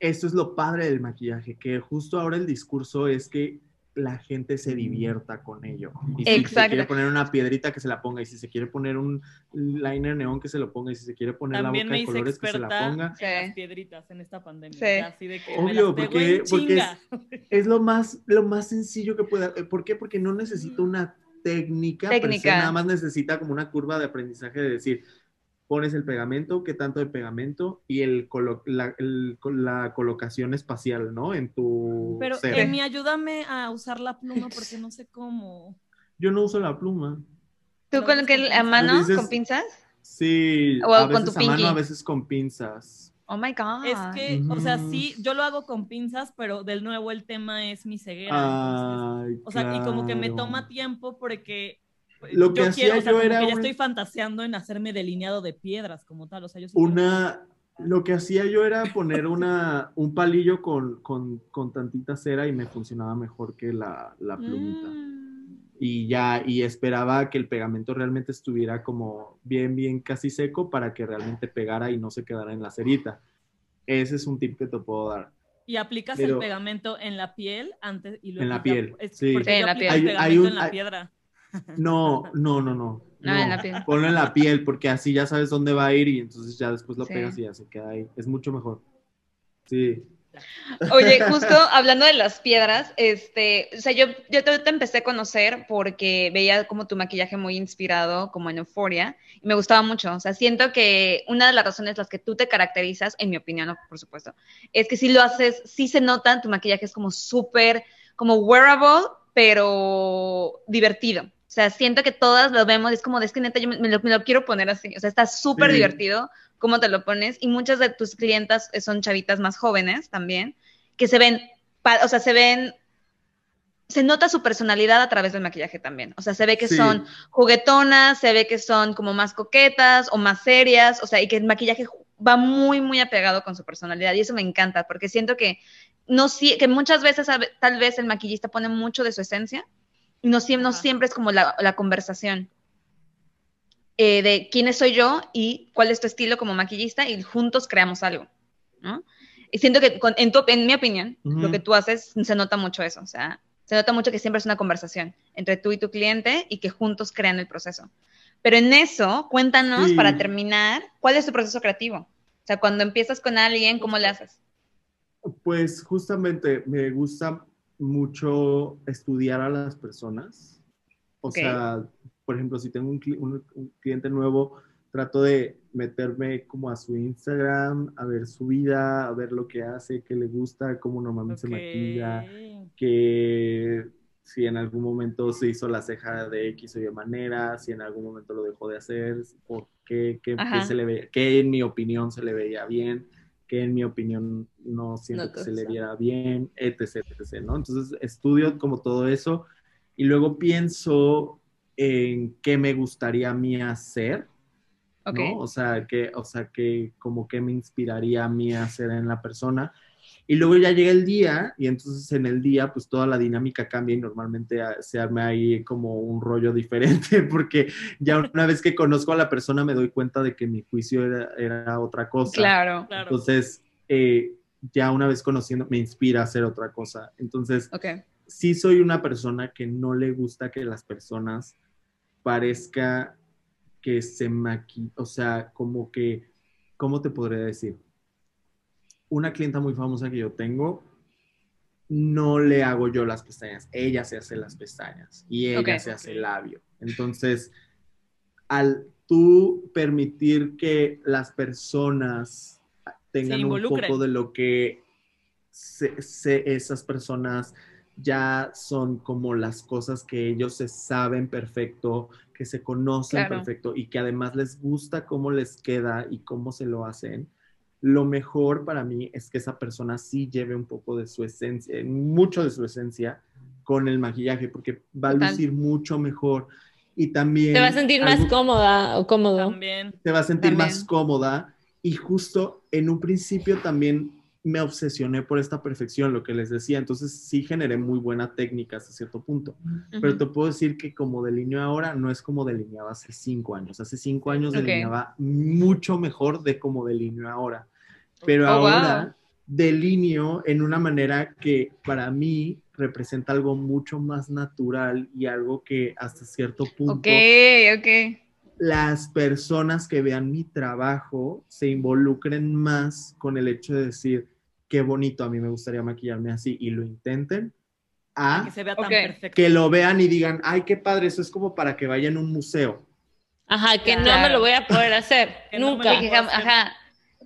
Eso es lo padre del maquillaje, que justo ahora el discurso es que la gente se divierta con ello. Y si se quiere poner una piedrita, que se la ponga. Y si se quiere poner un liner neón, que se lo ponga. Y si se quiere poner
También
la
me
boca de
hice
colores, que se la
experta
ponga.
Sí.
en las piedritas en esta pandemia.
Sí.
Así de que
Obvio, porque- porque. [laughs] Es lo más, lo más sencillo que pueda. ¿Por qué? Porque no necesita una técnica.
Técnica.
nada más necesita como una curva de aprendizaje de decir, pones el pegamento, qué tanto de pegamento y el, colo- la, el- la colocación espacial, ¿no? En tu
Pero
ser.
Emi, [laughs] ayúdame a usar la pluma porque no sé cómo.
Yo no uso la pluma.
¿Tú
Lo
con
haces
que
con
a mano,
Dices-
con pinzas?
Sí,
O
a
con
veces
tu
a mano, a veces con pinzas.
Oh my God.
Es que, o sea, sí, yo lo hago con pinzas, pero de nuevo el tema es mi ceguera. entonces, o sea, y como que me
claro.
toma tiempo porque
Lo que
yo
hacía
quiero, o sea,
yo era
que ya
un-
estoy fantaseando en hacerme delineado de piedras como tal, o sea, yo sí
Una, lo que hacía yo era poner una, [laughs] un palillo con, con, con tantita cera y me funcionaba mejor que la, la plumita.
Mm.
Y ya, y esperaba que el pegamento realmente estuviera como bien, bien casi seco para que realmente pegara y no se quedara en la cerita. Ese es un tip que te puedo dar.
Y aplicas
Pero-
el pegamento en la piel antes y luego
En la piel, sí.
porque
Sí, en la piel.
el
Hay- hay
pegamento
un-
en la
hay-
piedra.
No, no, no, no.
No, en la piel.
Ponlo en la piel porque así ya sabes dónde va a ir y entonces ya después lo
Sí.
pegas y ya se queda ahí. Es mucho mejor. Sí.
Oye, [laughs] justo hablando de las piedras, este, o sea, yo, yo te, te empecé a conocer porque veía como tu maquillaje muy inspirado, como en Euphoria, y me gustaba mucho. O sea, siento que una de las razones las que tú te caracterizas, en mi opinión, por supuesto, es que si lo haces, sí se nota, tu maquillaje es como súper, como wearable, pero divertido. O sea, siento que todas lo vemos, es como, es que neta, yo me, me lo, me lo quiero poner así. O sea, está súper
Sí.
divertido cómo te lo pones. Y muchas de tus clientas son chavitas más jóvenes también, que se ven, o sea, se ven, se nota su personalidad a través del maquillaje también. O sea, se ve que
Sí.
son juguetonas, se ve que son como más coquetas o más serias, o sea, y que el maquillaje va muy, muy apegado con su personalidad. Y eso me encanta, porque siento que, no, que muchas veces tal vez el maquillista pone mucho de su esencia no, no siempre es como la, la conversación eh, de quién soy yo y cuál es tu estilo como maquillista y juntos creamos algo, ¿no? Y siento que con- en, tu- en mi opinión,
Ujú.
lo que tú haces se nota mucho eso, o sea, se nota mucho que siempre es una conversación entre tú y tu cliente y que juntos crean el proceso. Pero en eso, cuéntanos
Sí.
para terminar, ¿cuál es tu proceso creativo? O sea, cuando empiezas con alguien, ¿cómo le haces?
Pues justamente me gusta mucho estudiar a las personas. O sea, por ejemplo, si tengo un, cli- un- un cliente nuevo, trato de meterme como a su Instagram, a ver su vida, a ver lo que hace, qué le gusta, cómo normalmente se maquilla, que si en algún momento se hizo la ceja de X o Y manera, si en algún momento lo dejó de hacer, por qué, qué, se le ve, qué en mi opinión se le veía bien, qué en mi opinión no siento
No
que se le viera bien, etc, etc, ¿no? Entonces estudio como todo eso y luego pienso en qué me gustaría a mí hacer,
Ok.
¿no? O sea, que, o sea, que como que me inspiraría a mí hacer en la persona. Y luego ya llega el día y entonces en el día pues toda la dinámica cambia y normalmente ah, se arma ahí como un rollo diferente [laughs] porque ya una vez que conozco a la persona me doy cuenta de que mi juicio era, era otra cosa.
Claro.
Claro.
Entonces, eh, ya una vez conociendo, me inspira a hacer otra cosa. Entonces,
Ok.
sí soy una persona que no le gusta que las personas parezca que se maquillan, o sea, como que, ¿cómo te podría decir? Una clienta muy famosa que yo tengo, no le hago yo las pestañas, ella se hace las pestañas y ella se hace el labio. Entonces, al tú permitir que las personas tengan un poco de lo que se- se- esas personas ya son como las cosas que ellos se saben perfecto, que se conocen
Claro.
perfecto y que además les gusta cómo les queda y cómo se lo hacen. Lo mejor para mí es que esa persona sí lleve un poco de su esencia, mucho de su esencia con el maquillaje, porque va a lucir mucho mejor. Y también...
Te vas a sentir más cómoda o cómodo.
También.
te va a sentir
También.
más cómoda. Y justo en un principio también me obsesioné por esta perfección, lo que les decía. Entonces sí generé muy buena técnica hasta cierto punto. Pero te puedo decir que como delineo ahora no es como delineaba hace cinco años. Hace cinco años delineaba mucho mejor de como delineo ahora. Pero
Oh, wow.
ahora delineo en una manera que para mí representa algo mucho más natural y algo que hasta cierto punto las personas que vean mi trabajo se involucren más con el hecho de decir, qué bonito, a mí me gustaría maquillarme así y lo intenten, a
Que se vea tan perfecto.
que lo vean y digan, ay, qué padre, eso es como para que vayan a un museo.
Ajá, que no me lo voy a poder hacer. [laughs]
Que no me
Nunca.
lo
Que
puedo
jam-
hacer.
ajá.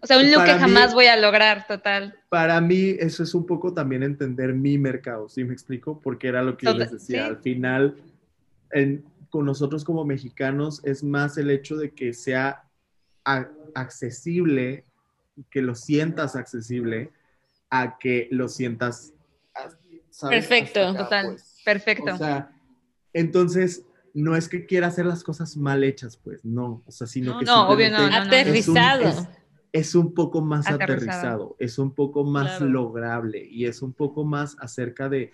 O sea, un look
Para
que
mí-
jamás voy a lograr, total.
Para mí eso es un poco también entender mi mercado, ¿sí me explico? Porque era lo que yo
Total-
les decía,
sí.
al final, en- con nosotros como mexicanos es más el hecho de que sea a- accesible, que lo sientas accesible, a que lo sientas... ¿sabes?
Perfecto.
Acá,
Total.
pues.
Perfecto.
O sea, entonces no es que quiera hacer las cosas mal hechas, pues no, o sea, sino
No,
que
no, obvio, no, no, no.
es un-
Aterrizado.
es- es un poco más
Aterrizado.
aterrizado, es un poco más
Claro.
lograble y es un poco más acerca de,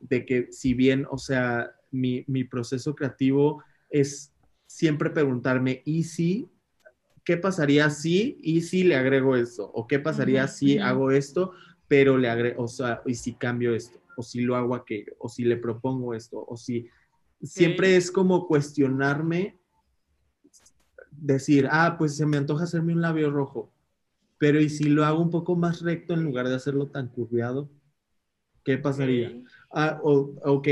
de que si bien, o sea, mi, mi proceso creativo es siempre preguntarme, ¿y si? ¿Qué pasaría si? ¿Y si le agrego esto? ¿O qué pasaría si hago esto, pero le agrego, o sea, y si cambio esto? ¿O si lo hago aquello? ¿O si le propongo esto? ¿O si... Siempre es como cuestionarme decir, ah, pues se me antoja hacerme un labio rojo, pero ¿y si lo hago un poco más recto en lugar de hacerlo tan curviado? ¿Qué pasaría? Ah, o- ok,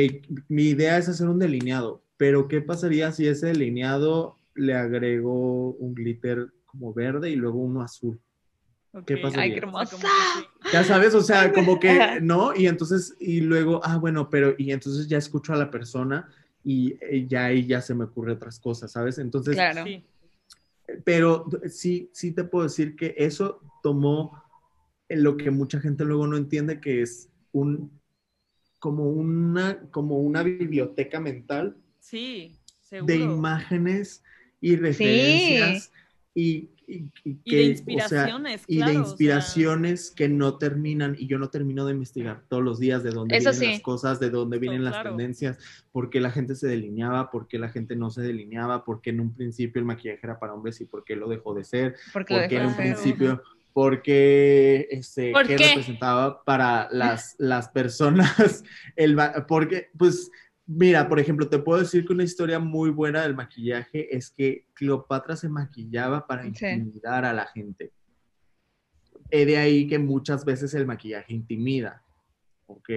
mi idea es hacer un delineado, pero ¿qué pasaría si ese delineado le agrego un glitter como verde y luego uno azul? ¿Qué
Ok.
pasaría?
Ay, qué hermosa.
que sí.
Ya sabes, o sea, como que. ¿no? Y entonces, y luego, ah, bueno, pero, y entonces ya escucho a la persona y eh, ya ahí ya se me ocurre otras cosas, ¿sabes? Entonces,
Claro.
Sí.
Pero sí, sí te puedo decir que eso tomó en lo que mucha gente luego no entiende, que es un, como una, como una biblioteca mental
Sí, seguro.
de imágenes y referencias y, y, y
y
que,
de
o sea,
inspiraciones,
y
o sea,
que no terminan y yo no termino de investigar todos los días de dónde
Eso
vienen
sí.
las cosas, de dónde vienen las
claro.
tendencias, por qué la gente se delineaba, por qué la gente no se delineaba, por qué en un principio el maquillaje era para hombres y por qué lo dejó de ser,
Porque
por qué en un
ser.
principio, por qué, este,
¿Por
qué
qué?
representaba para las, las personas, [laughs] el, porque, pues, Mira, por ejemplo, te puedo decir que una historia muy buena del maquillaje es que Cleopatra se maquillaba para
Sí.
intimidar a la gente. He de ahí que muchas veces el maquillaje intimida, ¿ok?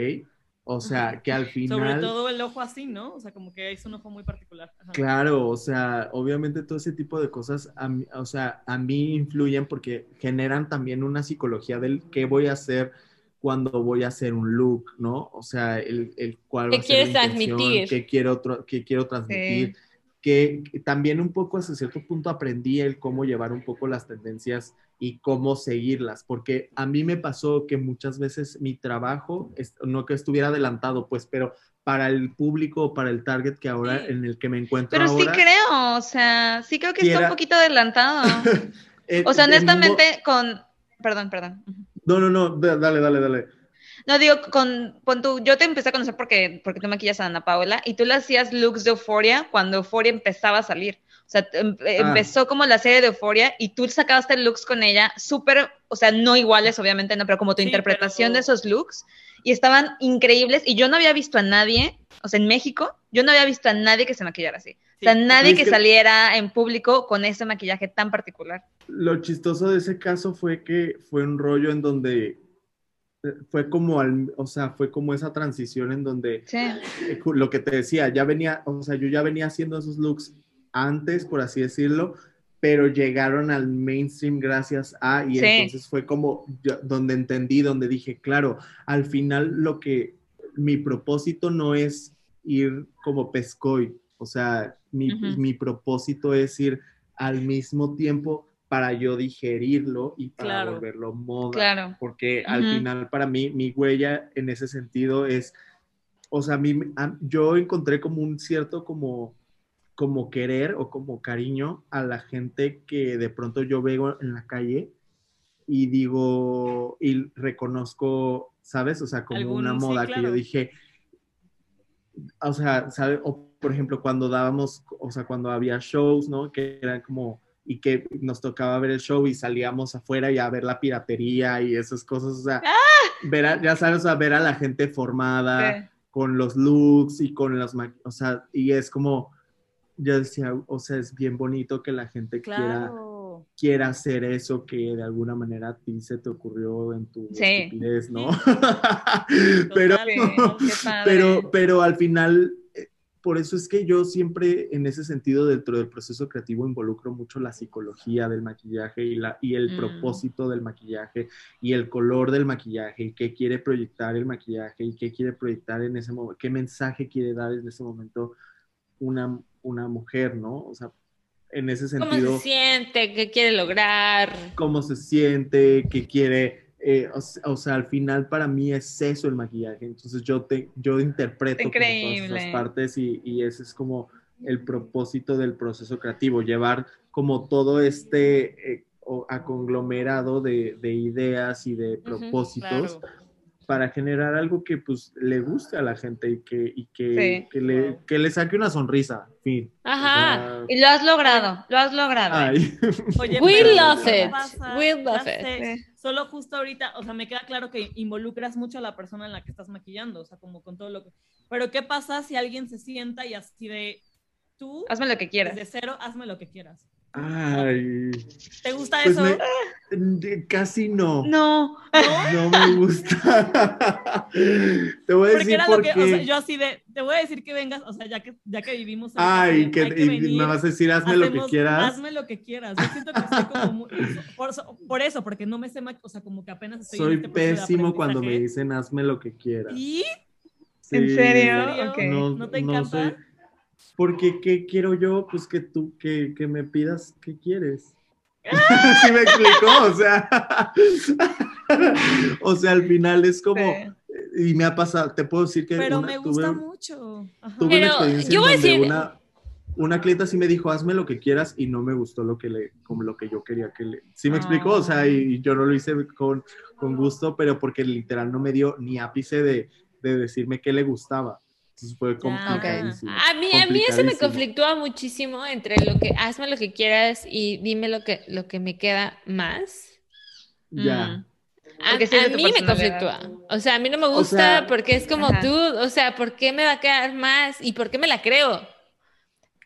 O sea, que al final...
Sobre todo el ojo así, ¿no? O sea, como que es un ojo muy particular. Ajá.
Claro, o sea, obviamente todo ese tipo de cosas, a mí, o sea, a mí influyen porque generan también una psicología del qué voy a hacer cuando voy a hacer un look, ¿no? O sea, el, el cuál
¿Qué quieres transmitir?
qué quiero, qué quiero transmitir, que, que también un poco hasta cierto punto aprendí el cómo llevar un poco las tendencias y cómo seguirlas, porque a mí me pasó que muchas veces mi trabajo, no que estuviera adelantado, pues, pero para el público, para el target que ahora
Sí.
en el que me encuentro
Pero sí
ahora,
creo, o sea, sí creo que está
quiera-
un poquito adelantado. [laughs] O sea, honestamente, con. Perdón, perdón.
No, no, no, da- dale, dale, dale.
No, digo, con, con tu, yo te empecé a conocer porque, porque tú maquillas a Ana Paola y tú le hacías looks de Euphoria cuando Euphoria empezaba a salir. O sea, em- empezó como la serie de Euphoria y tú sacaste looks con ella súper, o sea, no iguales, obviamente, no, pero como tu
Sí,
interpretación
pero-
de esos looks y estaban increíbles y yo no había visto a nadie, o sea, en México, yo no había visto a nadie que se maquillara así. O sea, nadie que
que-
saliera en público con ese maquillaje tan particular.
Lo chistoso de ese caso fue que fue un rollo en donde eh, fue como al, o sea, fue como esa transición en donde
Sí.
eh, lo que te decía, ya venía, o sea, yo ya venía haciendo esos looks antes, por así decirlo, pero llegaron al mainstream gracias a, y
Sí.
entonces fue como yo- donde entendí, donde dije, claro, al final lo que mi propósito no es ir como pescoy, o sea, mi, mi propósito es ir al mismo tiempo para yo digerirlo y para
Claro.
volverlo moda
Claro.
porque al final para mí mi huella en ese sentido es, o sea, a- yo encontré como un cierto como, como querer o como cariño a la gente que de pronto yo veo en la calle y digo, y reconozco, ¿sabes? O sea, como una
sí,
moda que yo dije, o sea, ¿sabes? O por ejemplo, cuando dábamos, o sea, cuando había shows, ¿no? Que eran como y que nos tocaba ver el show y salíamos afuera y a ver la piratería y esas cosas, o sea, ver a- ya sabes, a ver a la gente formada
Sí.
con los looks y con las, o sea, y es como, yo decía, o sea, es bien bonito que la gente quiera
Claro.
quiera hacer eso que de alguna manera a ti se te ocurrió en tu
Sí.
estupidez, ¿no? [laughs] pero,
Total,
Sí, qué padre.
pero, pero al final, por eso es que yo siempre en ese sentido dentro del proceso creativo involucro mucho la psicología del maquillaje y, la, y el
Mm.
propósito del maquillaje y el color del maquillaje y qué quiere proyectar el maquillaje y qué quiere proyectar en ese momento, qué mensaje quiere dar en ese momento una, una mujer, ¿no? O sea, en ese
¿Cómo
sentido
se siente? ¿Qué quiere lograr?
cómo se siente, qué quiere. Eh, o, se- o sea, al final para mí es eso el maquillaje. Entonces yo, te, yo interpreto todas esas partes y, y ese es como el propósito del proceso creativo, llevar como todo este eh, o- a conglomerado de, de ideas y de propósitos
Claro.
Para generar algo que pues le guste a la gente y que, y que,
Sí.
que, le, que le saque una sonrisa, fin. O
Ajá.
sea,
Y lo has logrado, lo has logrado.
ay.
Oye,
We [laughs]
pero
love
¿qué
it.
pasa?
We love
it.
Solo justo ahorita, o sea, me queda claro que involucras mucho a la persona en la que estás maquillando, o sea, como con todo lo que... Pero ¿qué pasa si alguien se sienta y así de tú,
Hazme lo que quieras.
desde cero, hazme lo que quieras?
Ay.
¿Te gusta
Pues
eso?
me- de- casi no.
No.
No me gusta. [laughs] Te voy a
Porque
decir
era
por
lo que,
qué.
o sea, yo así de, te voy a decir que vengas, o sea, ya que, ya que vivimos. ahí,
Ay,
de,
que, y
venir,
me vas a decir, hazme lo que quieras.
Hazme lo que quieras. Yo siento que soy como muy- por, eso- por eso, porque no me sé, ma- o sea, como que apenas estoy en
Soy
este proceso de
pésimo cuando me dicen, hazme lo que quieras.
¿Y?
¿En serio?
¿En serio?
Ok.
No,
¿No te
no
encanta?
soy- Porque, ¿qué quiero yo? Pues que tú, que, que me pidas qué quieres. [laughs] ¿Sí me explicó? O sea, [laughs] o sea, al final es como,
Sí.
y me ha pasado, te puedo decir que
Pero
una-
me gusta
tuve-
mucho. Ajá.
tuve
Pero
una experiencia
yo voy a decir-
una, una clienta sí me dijo, hazme lo que quieras y no me gustó lo que le, como lo que yo quería que le... Sí me explicó, o sea, y yo no lo hice con, con gusto, pero porque literal no me dio ni ápice de, de decirme qué le gustaba. Entonces fue complicadísimo.
A mí, a mí eso me conflictúa muchísimo entre lo que hazme lo que quieras y dime lo que, lo que me queda más.
Ya.
Mm.
A,
sí
a mí me conflictúa. O sea, a mí no me
O
gusta
sea,
porque es como
Ajá.
tú, o sea, ¿por qué me va a quedar más y por qué me la creo?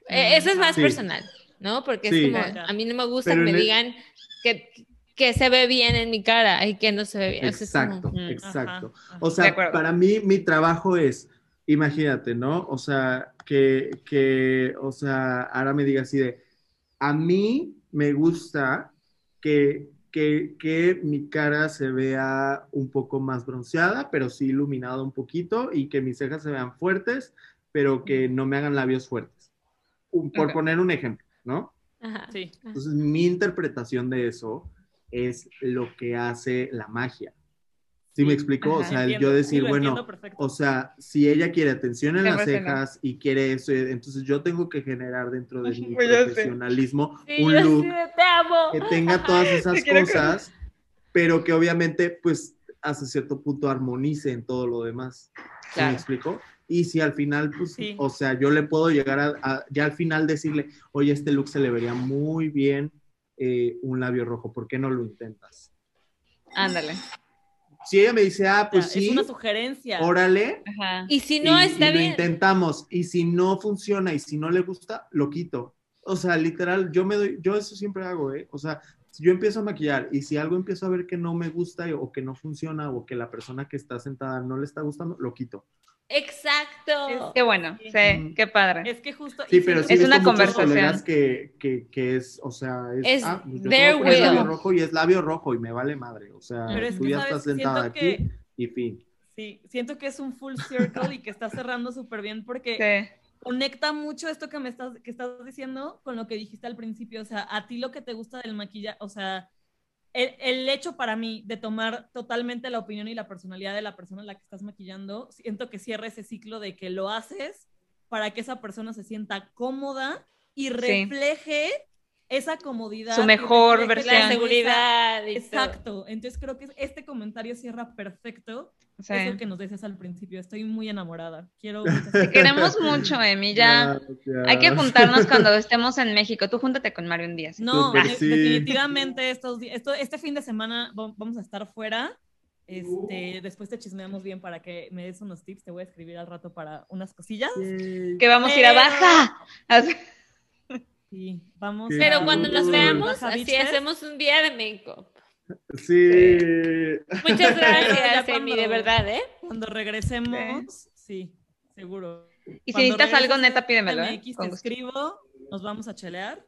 Eh, eso es más
Sí.
personal, ¿no? Porque
Sí.
es como, a mí no me gusta
Pero
que me
el-
digan que, que se ve bien en mi cara y que no se ve bien. O sea, es como,
Exacto,
mm.
exacto.
Ajá,
O sea, para mí mi trabajo es, imagínate, ¿no? O sea, que, que, o sea, ahora me diga así de, a mí me gusta que, que, que mi cara se vea un poco más bronceada, pero sí iluminada un poquito y que mis cejas se vean fuertes, pero que no me hagan labios fuertes. Un- Por poner un ejemplo, ¿no?
Ajá.
Sí.
Entonces, mi interpretación de eso es lo que hace la magia. ¿Sí, me explicó? o sea, el
Entiendo,
yo decir, bueno, o sea, si ella quiere atención en las
100%.
cejas y quiere eso, entonces yo tengo que generar dentro de [laughs] mi
Pues
profesionalismo
Sí,
un look
sí de, te amo.
que tenga todas [laughs] esas
Te
cosas, pero que obviamente, pues, hasta cierto punto armonice en todo lo demás. ¿Sí
Claro.
me explico? Y si al final, pues,
Sí.
o sea, yo le puedo llegar a, a- ya al final decirle, oye, este look se le vería muy bien eh, un labio rojo, ¿por qué no lo intentas?
Ándale.
Si ella me dice, ah,
O
pues
sea,
sí,
Es una sugerencia.
órale,
Ajá.
Y si no
y,
está
y lo
bien.
intentamos, y si no funciona y si no le gusta, lo quito. O sea, literal, yo me doy, yo eso siempre hago, ¿eh? O sea, si yo empiezo a maquillar y si algo empiezo a ver que no me gusta o que no funciona o que la persona que está sentada no le está gustando, lo quito.
Exacto.
Qué bueno. Sí, qué padre.
Es que justo.
Sí,
y
pero
siento
sí
Es una conversación.
que, que, que es, o sea, es,
Es
ah, yo
their
labio rojo y es labio rojo y me vale madre. O sea,
Pero es
tú
que,
ya
¿sabes?
estás sentada aquí
que-
y fin.
Sí, siento que es un full circle y que está cerrando súper bien porque
Sí.
conecta mucho esto que me estás, que estás diciendo con lo que dijiste al principio. O sea, a ti lo que te gusta del maquillaje, o sea, el, el hecho para mí de tomar totalmente la opinión y la personalidad de la persona a la que estás maquillando, siento que cierra ese ciclo de que lo haces para que esa persona se sienta cómoda y refleje esa comodidad.
Su
que
mejor
te-
versión.
La seguridad y todo.
Exacto. Entonces creo que este comentario cierra perfecto.
Sí.
Eso que nos decías al principio. Estoy muy enamorada. Quiero. [laughs]
Te queremos mucho, Emi. Ya
Gracias.
hay que juntarnos cuando estemos en México. Tú júntate con Mario un día. ¿sí?
No, de-
sí.
definitivamente estos, esto, este fin de semana va- vamos a estar fuera. Este, después te chismeamos bien para que me des unos tips. Te voy a escribir al rato para unas cosillas.
Que vamos a ir a Baja.
Sí, vamos.
Pero
a-
cuando nos veamos, así hacemos un día de make-up.
Sí.
Muchas [laughs] gracias,
cuando-
Emi, de verdad, ¿eh?
Cuando regresemos, sí, seguro.
Y si
Cuando
necesitas algo, neta, pídemelo. ¿eh?
MX,
Con
te escribo, nos vamos a chelear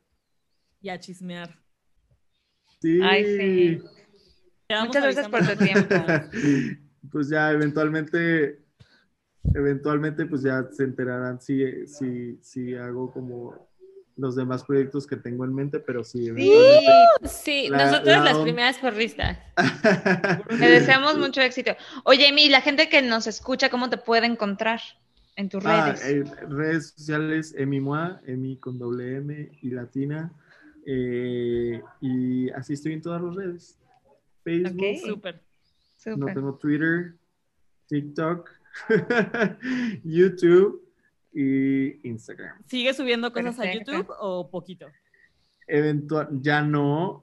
y a chismear.
Sí.
Ay, sí. Muchas gracias por tu tiempo. [laughs]
pues ya eventualmente, eventualmente pues ya se enterarán si, si, si hago como los demás proyectos que tengo en mente, pero sí.
Sí,
La-
nosotros
la
las
on-
primeras porristas. [laughs]
Te deseamos mucho éxito. Oye, Emi, la gente que nos escucha, ¿cómo te puede encontrar en tus
Ah,
redes?
eh, redes sociales, Emi Moa, Emi con doble M y latina. eh, y así estoy en todas las redes. Facebook,
Ok.
Súper.
no tengo Twitter, TikTok, [laughs] YouTube y Instagram.
¿Sigue subiendo cosas
Perfecto.
a YouTube o poquito?
Eventual, ya no,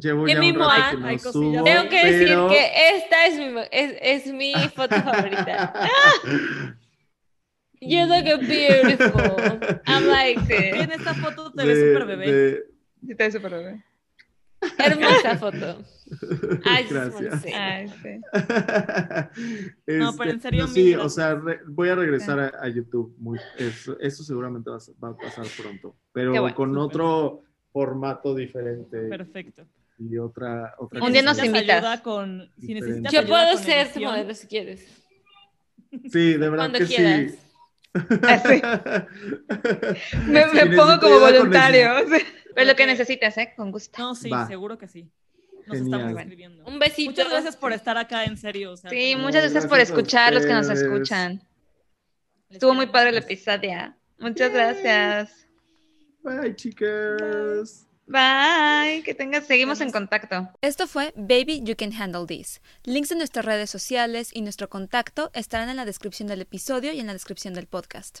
llevo ya
Emi
un rato que no subo,
Tengo que decir
pero-
que esta es mi, es, es mi foto favorita. [laughs] You look beautiful. I'm like, [laughs]
en esta foto te ves súper bebé.
de-
Sí, te ves súper bebé. [laughs]
hermosa foto.
Gracias.
Ay, sí. [laughs]
No, pero en serio,
no, sí, o sea, re- voy a regresar a, a YouTube. Muy, eso, eso seguramente va a, ser- va a pasar pronto, pero
bueno.
con otro formato diferente
Perfecto.
y otra, otra
Un día nos invitas.
ayuda con, si necesitas
Yo puedo
con
ser tu
edición,
modelo si quieres.
Sí, de verdad
Cuando
que
quieras. [laughs]
sí.
Así. Me,
Si
me pongo como voluntario. Pero lo que necesites, ¿eh? Con gusto.
No, sí,
Va.
seguro que sí. Nos
Genial.
estamos escribiendo.
Un besito.
Muchas gracias por estar acá, en serio. o sea,
Sí,
como-
muchas gracias por
gracias
escuchar, los que nos escuchan.
les
Estuvo muy padre el episodio. Muchas gracias.
Bye, chicas.
Bye. Que tengas, seguimos en contacto.
Esto fue Baby You Can Handle This. Links de nuestras redes sociales y nuestro contacto estarán en la descripción del episodio y en la descripción del podcast.